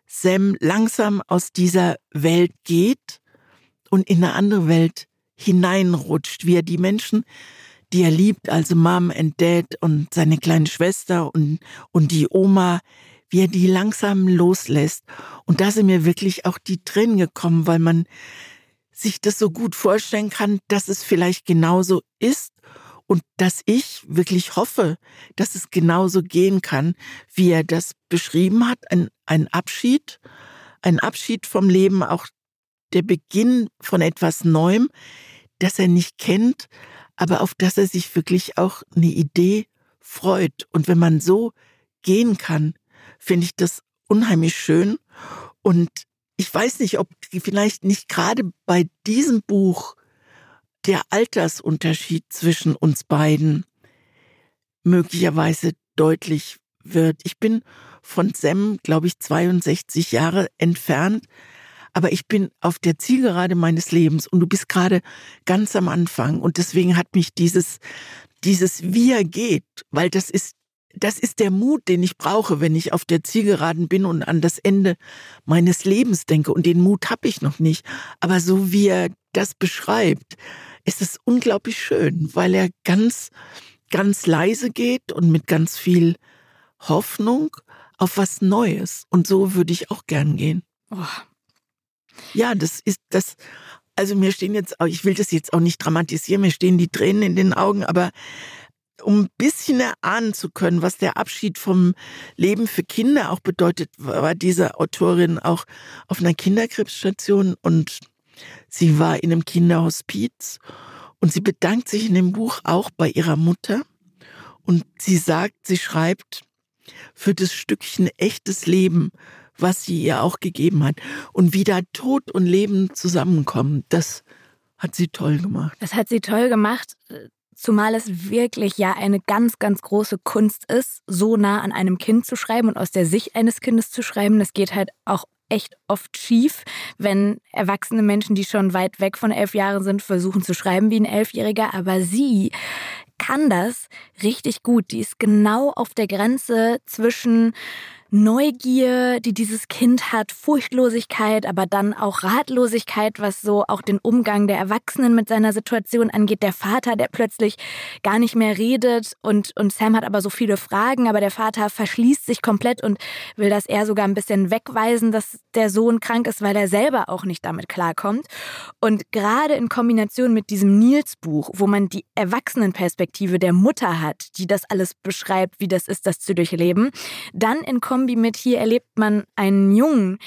Sam langsam aus dieser Welt geht und in eine andere Welt hineinrutscht, wie er die Menschen, die er liebt, also Mom and Dad und seine kleine Schwester und, und die Oma, wie er die langsam loslässt. Und da sind mir wirklich auch die Tränen gekommen, weil man sich das so gut vorstellen kann, dass es vielleicht genauso ist und dass ich wirklich hoffe, dass es genauso gehen kann, wie er das beschrieben hat. Ein, ein Abschied, ein Abschied vom Leben, auch der Beginn von etwas Neuem, das er nicht kennt, aber auf das er sich wirklich auch eine Idee freut. Und wenn man so gehen kann, finde ich das unheimlich schön. Und ich weiß nicht, ob vielleicht nicht gerade bei diesem Buch der Altersunterschied zwischen uns beiden möglicherweise deutlich wird. Ich bin von Sam, glaube ich, 62 Jahre entfernt, aber ich bin auf der Zielgerade meines Lebens und du bist gerade ganz am Anfang und deswegen hat mich dieses, dieses wie er geht, weil das ist das ist der Mut, den ich brauche, wenn ich auf der Zielgeraden bin und an das Ende meines Lebens denke. Und den Mut habe ich noch nicht. Aber so wie er das beschreibt, ist es unglaublich schön, weil er ganz, ganz leise geht und mit ganz viel Hoffnung auf was Neues. Und so würde ich auch gern gehen. Oh, ja, das ist das. Also mir stehen jetzt, ich will das jetzt auch nicht dramatisieren, mir stehen die Tränen in den Augen, aber um ein bisschen erahnen zu können, was der Abschied vom Leben für Kinder auch bedeutet, war diese Autorin auch auf einer Kinderkrebsstation und sie war in einem Kinderhospiz und sie bedankt sich in dem Buch auch bei ihrer Mutter und sie sagt, sie schreibt, für das Stückchen echtes Leben, was sie ihr auch gegeben hat. Und wie da Tod und Leben zusammenkommen, das hat sie toll gemacht. Das hat sie toll gemacht. Zumal es wirklich ja eine ganz, ganz große Kunst ist, so nah an einem Kind zu schreiben und aus der Sicht eines Kindes zu schreiben. Das geht halt auch echt oft schief, wenn erwachsene Menschen, die schon weit weg von elf Jahren sind, versuchen zu schreiben wie ein Elfjähriger. Aber sie kann das richtig gut. Die ist genau auf der Grenze zwischen Neugier, die dieses Kind hat, Furchtlosigkeit, aber dann auch Ratlosigkeit, was so auch den Umgang der Erwachsenen mit seiner Situation angeht. Der Vater, der plötzlich gar nicht mehr redet und, und Sam hat aber so viele Fragen, aber der Vater verschließt sich komplett und will das eher sogar ein bisschen wegweisen, dass der Sohn krank ist, weil er selber auch nicht damit klarkommt. Und gerade in Kombination mit diesem Nils-Buch, wo man die Erwachsenenperspektive der Mutter hat, die das alles beschreibt, wie das ist, das zu durchleben, dann in Kombination Kombi mit hier erlebt man einen Jungen,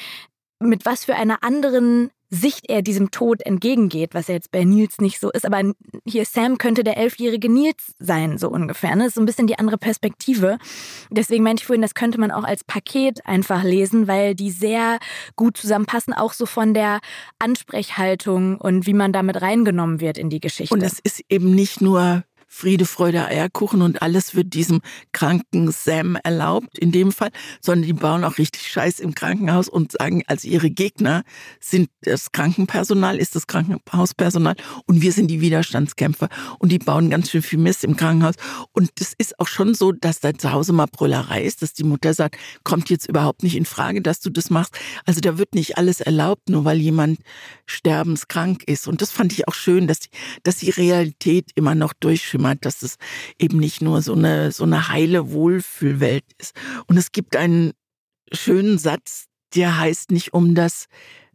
mit was für einer anderen Sicht er diesem Tod entgegengeht, was ja jetzt bei Nils nicht so ist. Aber hier Sam könnte der elfjährige Nils sein, so ungefähr. Ne? Das ist so ein bisschen die andere Perspektive. Deswegen meinte ich vorhin, das könnte man auch als Paket einfach lesen, weil die sehr gut zusammenpassen, auch so von der Ansprechhaltung und wie man damit reingenommen wird in die Geschichte. Und es ist eben nicht nur Friede, Freude, Eierkuchen und alles wird diesem kranken Sam erlaubt, in dem Fall, sondern die bauen auch richtig Scheiß im Krankenhaus und sagen, als ihre Gegner sind das Krankenpersonal, ist das Krankenhauspersonal und wir sind die Widerstandskämpfer und die bauen ganz schön viel Mist im Krankenhaus. Und es ist auch schon so, dass da zu Hause mal Brüllerei ist, dass die Mutter sagt, kommt jetzt überhaupt nicht in Frage, dass du das machst. Also da wird nicht alles erlaubt, nur weil jemand sterbenskrank ist. Und das fand ich auch schön, dass die, dass die Realität immer noch durchschimmert meint, dass es eben nicht nur so eine, so eine heile Wohlfühlwelt ist. Und es gibt einen schönen Satz, der heißt nicht um das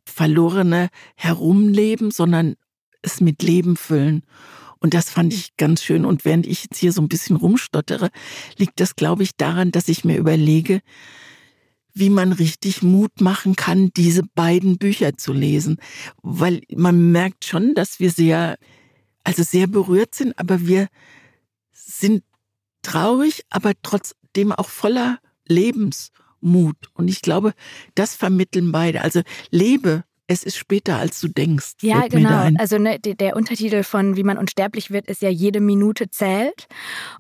verlorene Herumleben, sondern es mit Leben füllen. Und das fand ich ganz schön. Und während ich jetzt hier so ein bisschen rumstottere, liegt das, glaube ich, daran, dass ich mir überlege, wie man richtig Mut machen kann, diese beiden Bücher zu lesen. Weil man merkt schon, dass wir sehr also sehr berührt sind, aber wir sind traurig, aber trotzdem auch voller Lebensmut. Und ich glaube, das vermitteln beide. Also lebe es ist später, als du denkst. Ja, genau. Also ne, der Untertitel von Wie man unsterblich wird, ist ja jede Minute zählt.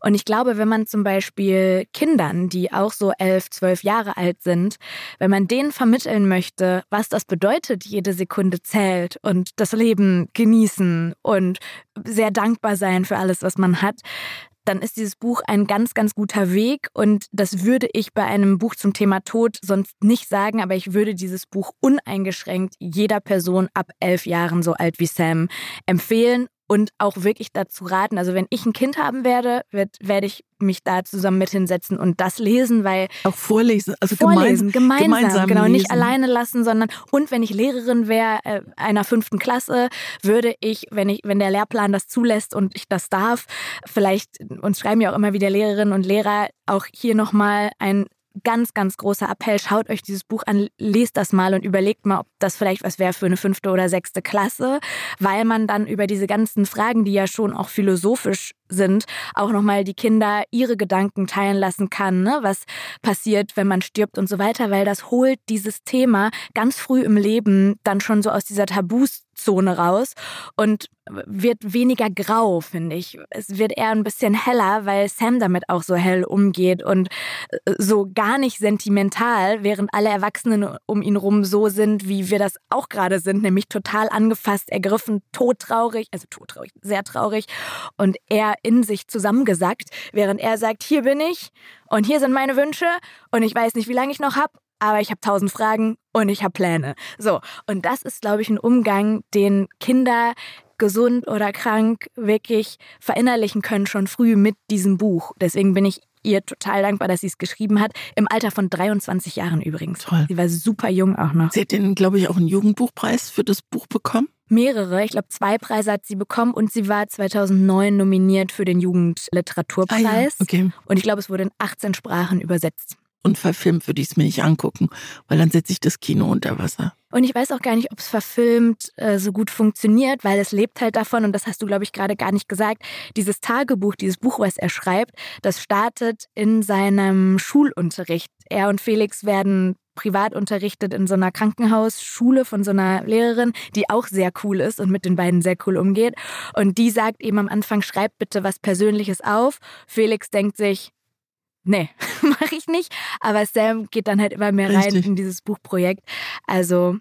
Und ich glaube, wenn man zum Beispiel Kindern, die auch so elf, zwölf Jahre alt sind, wenn man denen vermitteln möchte, was das bedeutet, jede Sekunde zählt und das Leben genießen und sehr dankbar sein für alles, was man hat, dann ist dieses Buch ein ganz, ganz guter Weg. Und das würde ich bei einem Buch zum Thema Tod sonst nicht sagen, aber ich würde dieses Buch uneingeschränkt jeder Person ab elf Jahren so alt wie Sam empfehlen und auch wirklich dazu raten. Also wenn ich ein Kind haben werde, werd, werde ich mich da zusammen mit hinsetzen und das lesen, weil auch vorlesen, also vorlesen, gemeinsam, gemeinsam genau, lesen. nicht alleine lassen, sondern und wenn ich Lehrerin wäre äh, einer fünften Klasse, würde ich, wenn ich, wenn der Lehrplan das zulässt und ich das darf, vielleicht uns schreiben ja auch immer wieder Lehrerinnen und Lehrer auch hier nochmal ein ganz, ganz großer Appell. Schaut euch dieses Buch an, lest das mal und überlegt mal, ob das vielleicht was wäre für eine fünfte oder sechste Klasse, weil man dann über diese ganzen Fragen, die ja schon auch philosophisch sind, auch nochmal die Kinder ihre Gedanken teilen lassen kann, ne? was passiert, wenn man stirbt und so weiter, weil das holt dieses Thema ganz früh im Leben dann schon so aus dieser Tabuzone raus und wird weniger grau, finde ich. Es wird eher ein bisschen heller, weil Sam damit auch so hell umgeht und äh, so gar nicht sentimental, während alle Erwachsenen um ihn rum so sind, wie wir das auch gerade sind, nämlich total angefasst, ergriffen, todtraurig, also todtraurig, sehr traurig und er in sich zusammengesackt, während er sagt, hier bin ich und hier sind meine Wünsche und ich weiß nicht, wie lange ich noch habe, aber ich habe tausend Fragen und ich habe Pläne. So, und das ist, glaube ich, ein Umgang, den Kinder gesund oder krank wirklich verinnerlichen können schon früh mit diesem Buch. Deswegen bin ich ihr total dankbar, dass sie es geschrieben hat. Im Alter von 23 Jahren übrigens. Toll. Sie war super jung auch noch. Sie hat den, glaube ich, auch einen Jugendbuchpreis für das Buch bekommen mehrere, ich glaube zwei Preise hat sie bekommen und sie war 2009 nominiert für den Jugendliteraturpreis. Ah ja, okay. Und ich glaube, es wurde in 18 Sprachen übersetzt. Und verfilmt würde ich es mir nicht angucken, weil dann setze ich das Kino unter Wasser. Und ich weiß auch gar nicht, ob es verfilmt äh, so gut funktioniert, weil es lebt halt davon, und das hast du, glaube ich, gerade gar nicht gesagt, dieses Tagebuch, dieses Buch, was er schreibt, das startet in seinem Schulunterricht. Er und Felix werden privat unterrichtet in so einer Krankenhausschule von so einer Lehrerin, die auch sehr cool ist und mit den beiden sehr cool umgeht. Und die sagt eben am Anfang, schreib bitte was Persönliches auf. Felix denkt sich, nee, (laughs) mache ich nicht. Aber Sam geht dann halt immer mehr Richtig. rein in dieses Buchprojekt. Also,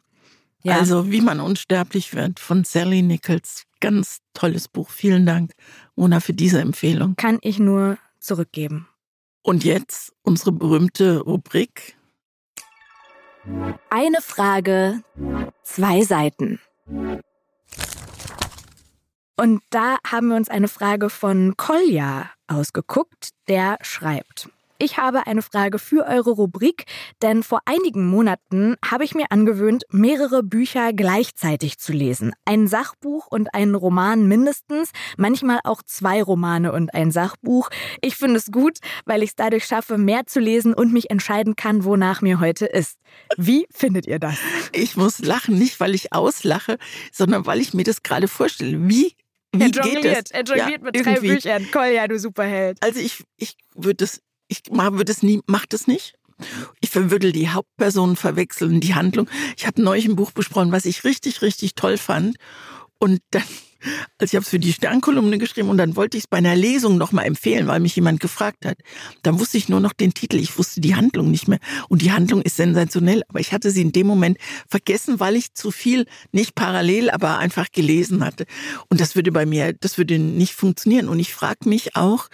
ja. Also, wie man unsterblich wird von Sally Nichols. Ganz tolles Buch. Vielen Dank, Mona, für diese Empfehlung. Kann ich nur zurückgeben. Und jetzt unsere berühmte Rubrik eine Frage, zwei Seiten. Und da haben wir uns eine Frage von Kolja ausgeguckt, der schreibt. Ich habe eine Frage für eure Rubrik, denn vor einigen Monaten habe ich mir angewöhnt, mehrere Bücher gleichzeitig zu lesen. Ein Sachbuch und einen Roman mindestens, manchmal auch zwei Romane und ein Sachbuch. Ich finde es gut, weil ich es dadurch schaffe, mehr zu lesen und mich entscheiden kann, wonach mir heute ist. Wie findet ihr das? Ich muss lachen, nicht weil ich auslache, sondern weil ich mir das gerade vorstelle. Wie wie er jongliert, er jongliert ja, mit irgendwie. drei Büchern. Kolja, du Superheld. Also ich, ich würde es ich würde es nie, mach das nicht. Ich würde die Hauptpersonen verwechseln, die Handlung. Ich habe neulich ein Buch besprochen, was ich richtig, richtig toll fand. Und dann, also ich habe es für die Sternkolumne geschrieben und dann wollte ich es bei einer Lesung nochmal empfehlen, weil mich jemand gefragt hat. Dann wusste ich nur noch den Titel, ich wusste die Handlung nicht mehr. Und die Handlung ist sensationell, aber ich hatte sie in dem Moment vergessen, weil ich zu viel, nicht parallel, aber einfach gelesen hatte. Und das würde bei mir, das würde nicht funktionieren. Und ich frage mich auch,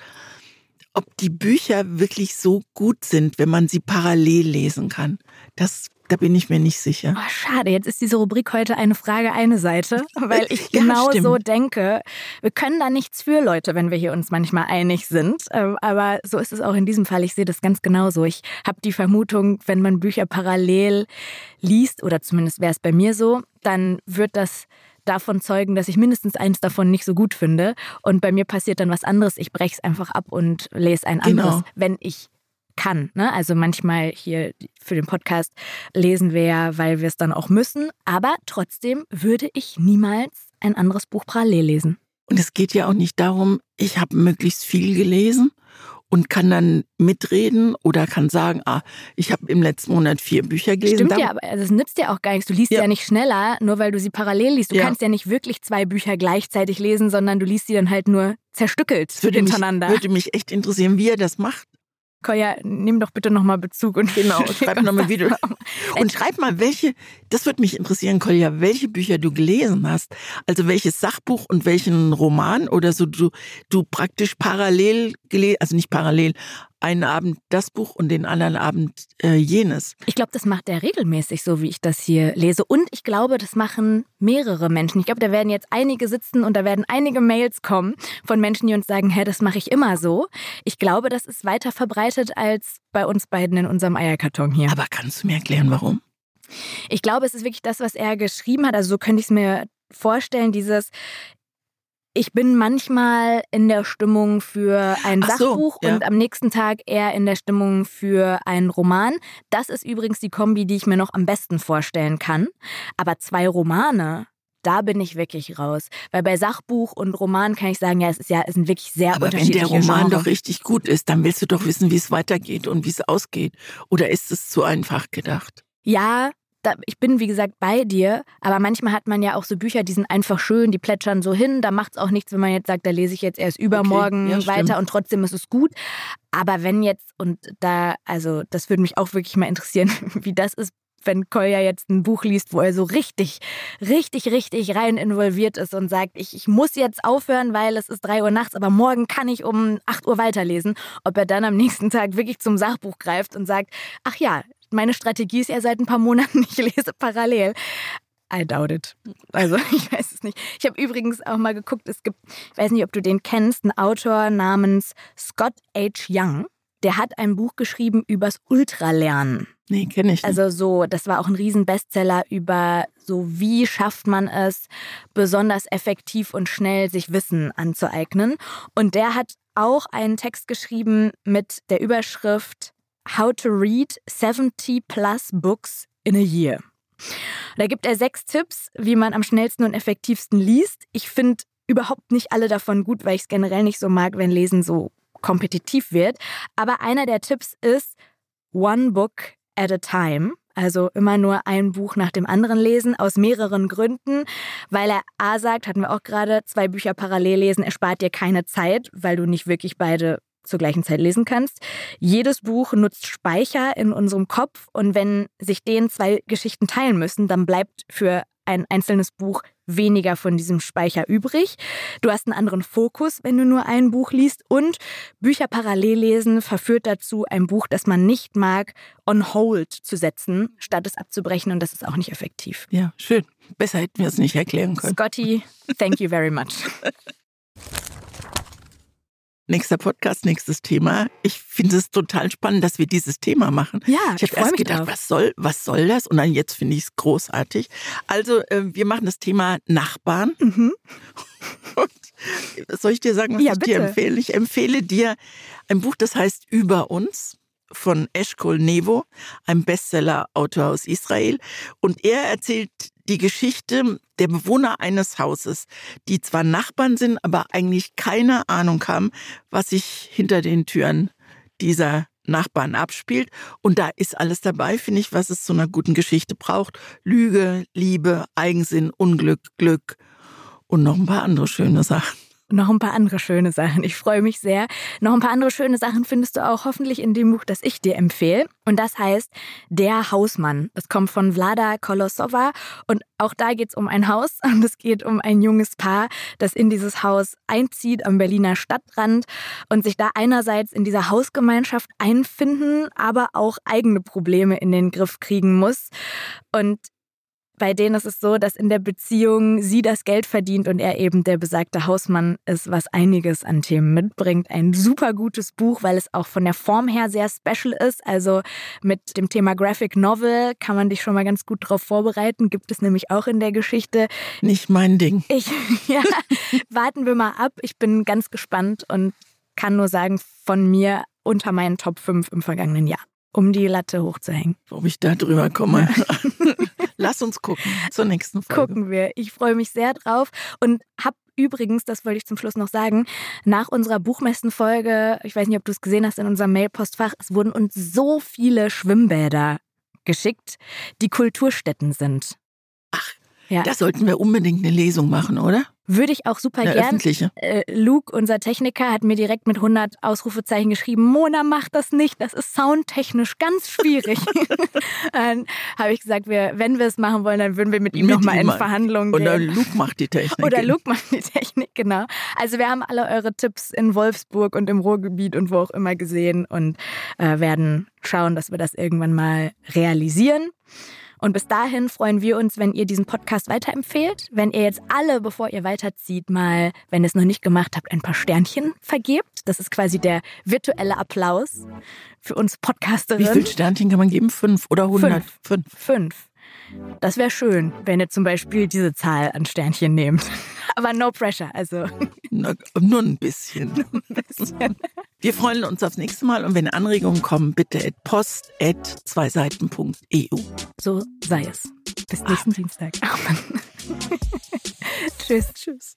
ob die Bücher wirklich so gut sind, wenn man sie parallel lesen kann. Das da bin ich mir nicht sicher. Oh, schade, jetzt ist diese Rubrik heute eine Frage, eine Seite, (laughs) weil ich ja, genau stimmt. so denke. Wir können da nichts für, Leute, wenn wir hier uns manchmal einig sind. Ähm, aber so ist es auch in diesem Fall. Ich sehe das ganz genauso. Ich habe die Vermutung, wenn man Bücher parallel liest, oder zumindest wäre es bei mir so, dann wird das davon zeugen, dass ich mindestens eins davon nicht so gut finde. Und bei mir passiert dann was anderes. Ich breche es einfach ab und lese ein genau. anderes, wenn ich kann. Ne? Also manchmal hier für den Podcast lesen wir ja, weil wir es dann auch müssen. Aber trotzdem würde ich niemals ein anderes Buch parallel lesen. Und es geht ja auch nicht darum, ich habe möglichst viel gelesen und kann dann mitreden oder kann sagen, ah, ich habe im letzten Monat vier Bücher gelesen. Stimmt ja, aber es nützt dir auch gar nichts. Du liest ja. ja. nicht schneller, nur weil du sie parallel liest. Du ja. kannst ja nicht wirklich zwei Bücher gleichzeitig lesen, sondern du liest sie dann halt nur zerstückelt würde hintereinander. Mich, würde mich echt interessieren, wie er das macht. Koya, nimm doch bitte nochmal Bezug und genau, (laughs) schreib nochmal Video. Und schreib mal, welche, das würde mich interessieren, Kolja, welche Bücher du gelesen hast. Also welches Sachbuch und welchen Roman oder so du, du praktisch parallel gelesen, also nicht parallel, einen Abend das Buch und den anderen Abend äh, jenes. Ich glaube, das macht er regelmäßig, so wie ich das hier lese. Und ich glaube, das machen mehrere Menschen. Ich glaube, da werden jetzt einige sitzen und da werden einige Mails kommen von Menschen, die uns sagen, hä, das mache ich immer so. Ich glaube, das ist weiter verbreitet als bei uns beiden in unserem Eierkarton hier. Aber kannst du mir erklären, warum? Ich glaube, es ist wirklich das, was er geschrieben hat. Also so könnte ich es mir vorstellen, dieses, ich bin manchmal in der Stimmung für ein Ach Sachbuch so, ja. und am nächsten Tag eher in der Stimmung für einen Roman. Das ist übrigens die Kombi, die ich mir noch am besten vorstellen kann. Aber zwei Romane, da bin ich wirklich raus. Weil bei Sachbuch und Roman kann ich sagen, ja, es ist ja, es sind wirklich sehr Aber unterschiedliche wenn der Roman Genre. doch richtig gut ist, dann willst du doch wissen, wie es weitergeht und wie es ausgeht. Oder ist es zu einfach gedacht? Ja, da, ich bin wie gesagt bei dir, aber manchmal hat man ja auch so Bücher, die sind einfach schön, die plätschern so hin. Da macht es auch nichts, wenn man jetzt sagt, da lese ich jetzt erst übermorgen okay, ja, weiter stimmt. und trotzdem ist es gut. Aber wenn jetzt, und da, also das würde mich auch wirklich mal interessieren, (laughs) wie das ist, wenn Kolja jetzt ein Buch liest, wo er so richtig, richtig, richtig rein involviert ist und sagt, ich, ich muss jetzt aufhören, weil es ist drei Uhr nachts, aber morgen kann ich um acht Uhr weiterlesen, ob er dann am nächsten Tag wirklich zum Sachbuch greift und sagt, ach ja, meine Strategie ist ja seit ein paar Monaten, (laughs) ich lese parallel. I doubt it. Also (laughs) ich weiß es nicht. Ich habe übrigens auch mal geguckt, es gibt, ich weiß nicht, ob du den kennst, einen Autor namens Scott H. Young. Der hat ein Buch geschrieben übers Ultralernen. Nee, kenne ich. Nicht. Also so, das war auch ein Riesenbestseller über so, wie schafft man es, besonders effektiv und schnell sich Wissen anzueignen. Und der hat auch einen Text geschrieben mit der Überschrift How to Read 70 Plus Books in a Year. Da gibt er sechs Tipps, wie man am schnellsten und effektivsten liest. Ich finde überhaupt nicht alle davon gut, weil ich es generell nicht so mag, wenn Lesen so kompetitiv wird. Aber einer der Tipps ist One Book at a Time. Also immer nur ein Buch nach dem anderen lesen, aus mehreren Gründen. Weil er A sagt, hatten wir auch gerade, zwei Bücher parallel lesen, erspart dir keine Zeit, weil du nicht wirklich beide zur gleichen Zeit lesen kannst. Jedes Buch nutzt Speicher in unserem Kopf und wenn sich den zwei Geschichten teilen müssen, dann bleibt für ein einzelnes Buch weniger von diesem Speicher übrig. Du hast einen anderen Fokus, wenn du nur ein Buch liest und Bücher parallel lesen verführt dazu, ein Buch, das man nicht mag, on hold zu setzen, statt es abzubrechen und das ist auch nicht effektiv. Ja, schön. Besser hätten wir es nicht erklären können. Scotty, thank you very much. (laughs) Nächster Podcast, nächstes Thema. Ich finde es total spannend, dass wir dieses Thema machen. Ja, ich, habe erst gedacht, drauf. was soll, was soll das? Und dann jetzt finde ich es großartig. Also äh, wir machen das Thema Nachbarn. Mhm. (laughs) Und soll ich dir sagen, was ja, ich bitte. dir empfehle? Ich empfehle dir ein Buch, das heißt Über uns von Eshkol Nevo, einem Bestseller-Autor aus Israel. Und er erzählt die Geschichte der Bewohner eines Hauses, die zwar Nachbarn sind, aber eigentlich keine Ahnung haben, was sich hinter den Türen dieser Nachbarn abspielt. Und da ist alles dabei, finde ich, was es zu einer guten Geschichte braucht. Lüge, Liebe, Eigensinn, Unglück, Glück und noch ein paar andere schöne Sachen noch ein paar andere schöne Sachen. Ich freue mich sehr. Noch ein paar andere schöne Sachen findest du auch hoffentlich in dem Buch, das ich dir empfehle. Und das heißt Der Hausmann. Es kommt von Vlada Kolosova und auch da geht es um ein Haus (laughs) und es geht um ein junges Paar, das in dieses Haus einzieht am Berliner Stadtrand und sich da einerseits in dieser Hausgemeinschaft einfinden, aber auch eigene Probleme in den Griff kriegen muss. Und bei denen ist es so, dass in der Beziehung sie das Geld verdient und er eben der besagte Hausmann ist, was einiges an Themen mitbringt. Ein super gutes Buch, weil es auch von der Form her sehr special ist. Also mit dem Thema Graphic Novel kann man dich schon mal ganz gut darauf vorbereiten. Gibt es nämlich auch in der Geschichte. Nicht mein Ding. Ich, (laughs) ja, warten wir mal ab. Ich bin ganz gespannt und kann nur sagen, von mir unter meinen Top 5 im vergangenen Jahr um die Latte hochzuhängen. Ob ich da drüber komme. (laughs) Lass uns gucken zur nächsten Folge. Gucken wir. Ich freue mich sehr drauf und habe übrigens, das wollte ich zum Schluss noch sagen, nach unserer Buchmessenfolge, ich weiß nicht, ob du es gesehen hast in unserem Mailpostfach, es wurden uns so viele Schwimmbäder geschickt, die Kulturstätten sind. Ach, ja. da sollten wir unbedingt eine Lesung machen, oder? Würde ich auch super gern. Öffentliche. Äh, Luke, unser Techniker, hat mir direkt mit 100 Ausrufezeichen geschrieben, Mona, mach das nicht, das ist soundtechnisch ganz schwierig. (laughs) (laughs) dann habe ich gesagt, wir, wenn wir es machen wollen, dann würden wir mit ihm nochmal in Verhandlungen gehen. Oder Luke macht die (laughs) Technik. Oder Luke macht die Technik, genau. Also wir haben alle eure Tipps in Wolfsburg und im Ruhrgebiet und wo auch immer gesehen und äh, werden schauen, dass wir das irgendwann mal realisieren. Und bis dahin freuen wir uns, wenn ihr diesen Podcast weiterempfehlt. Wenn ihr jetzt alle, bevor ihr weiterzieht, mal, wenn ihr es noch nicht gemacht habt, ein paar Sternchen vergebt. Das ist quasi der virtuelle Applaus für uns Podcasterinnen. Wie viele Sternchen kann man geben? Fünf oder hundert? Fünf. Fünf. Das wäre schön, wenn ihr zum Beispiel diese Zahl an Sternchen nehmt. (laughs) Aber no pressure, also. Na, nur ein bisschen. (laughs) Nur ein bisschen. Wir freuen uns aufs nächste Mal und wenn Anregungen kommen, bitte at post at zweiseiten.eu. So sei es. Bis nächsten Amen. Dienstag. Amen. (laughs) tschüss, tschüss.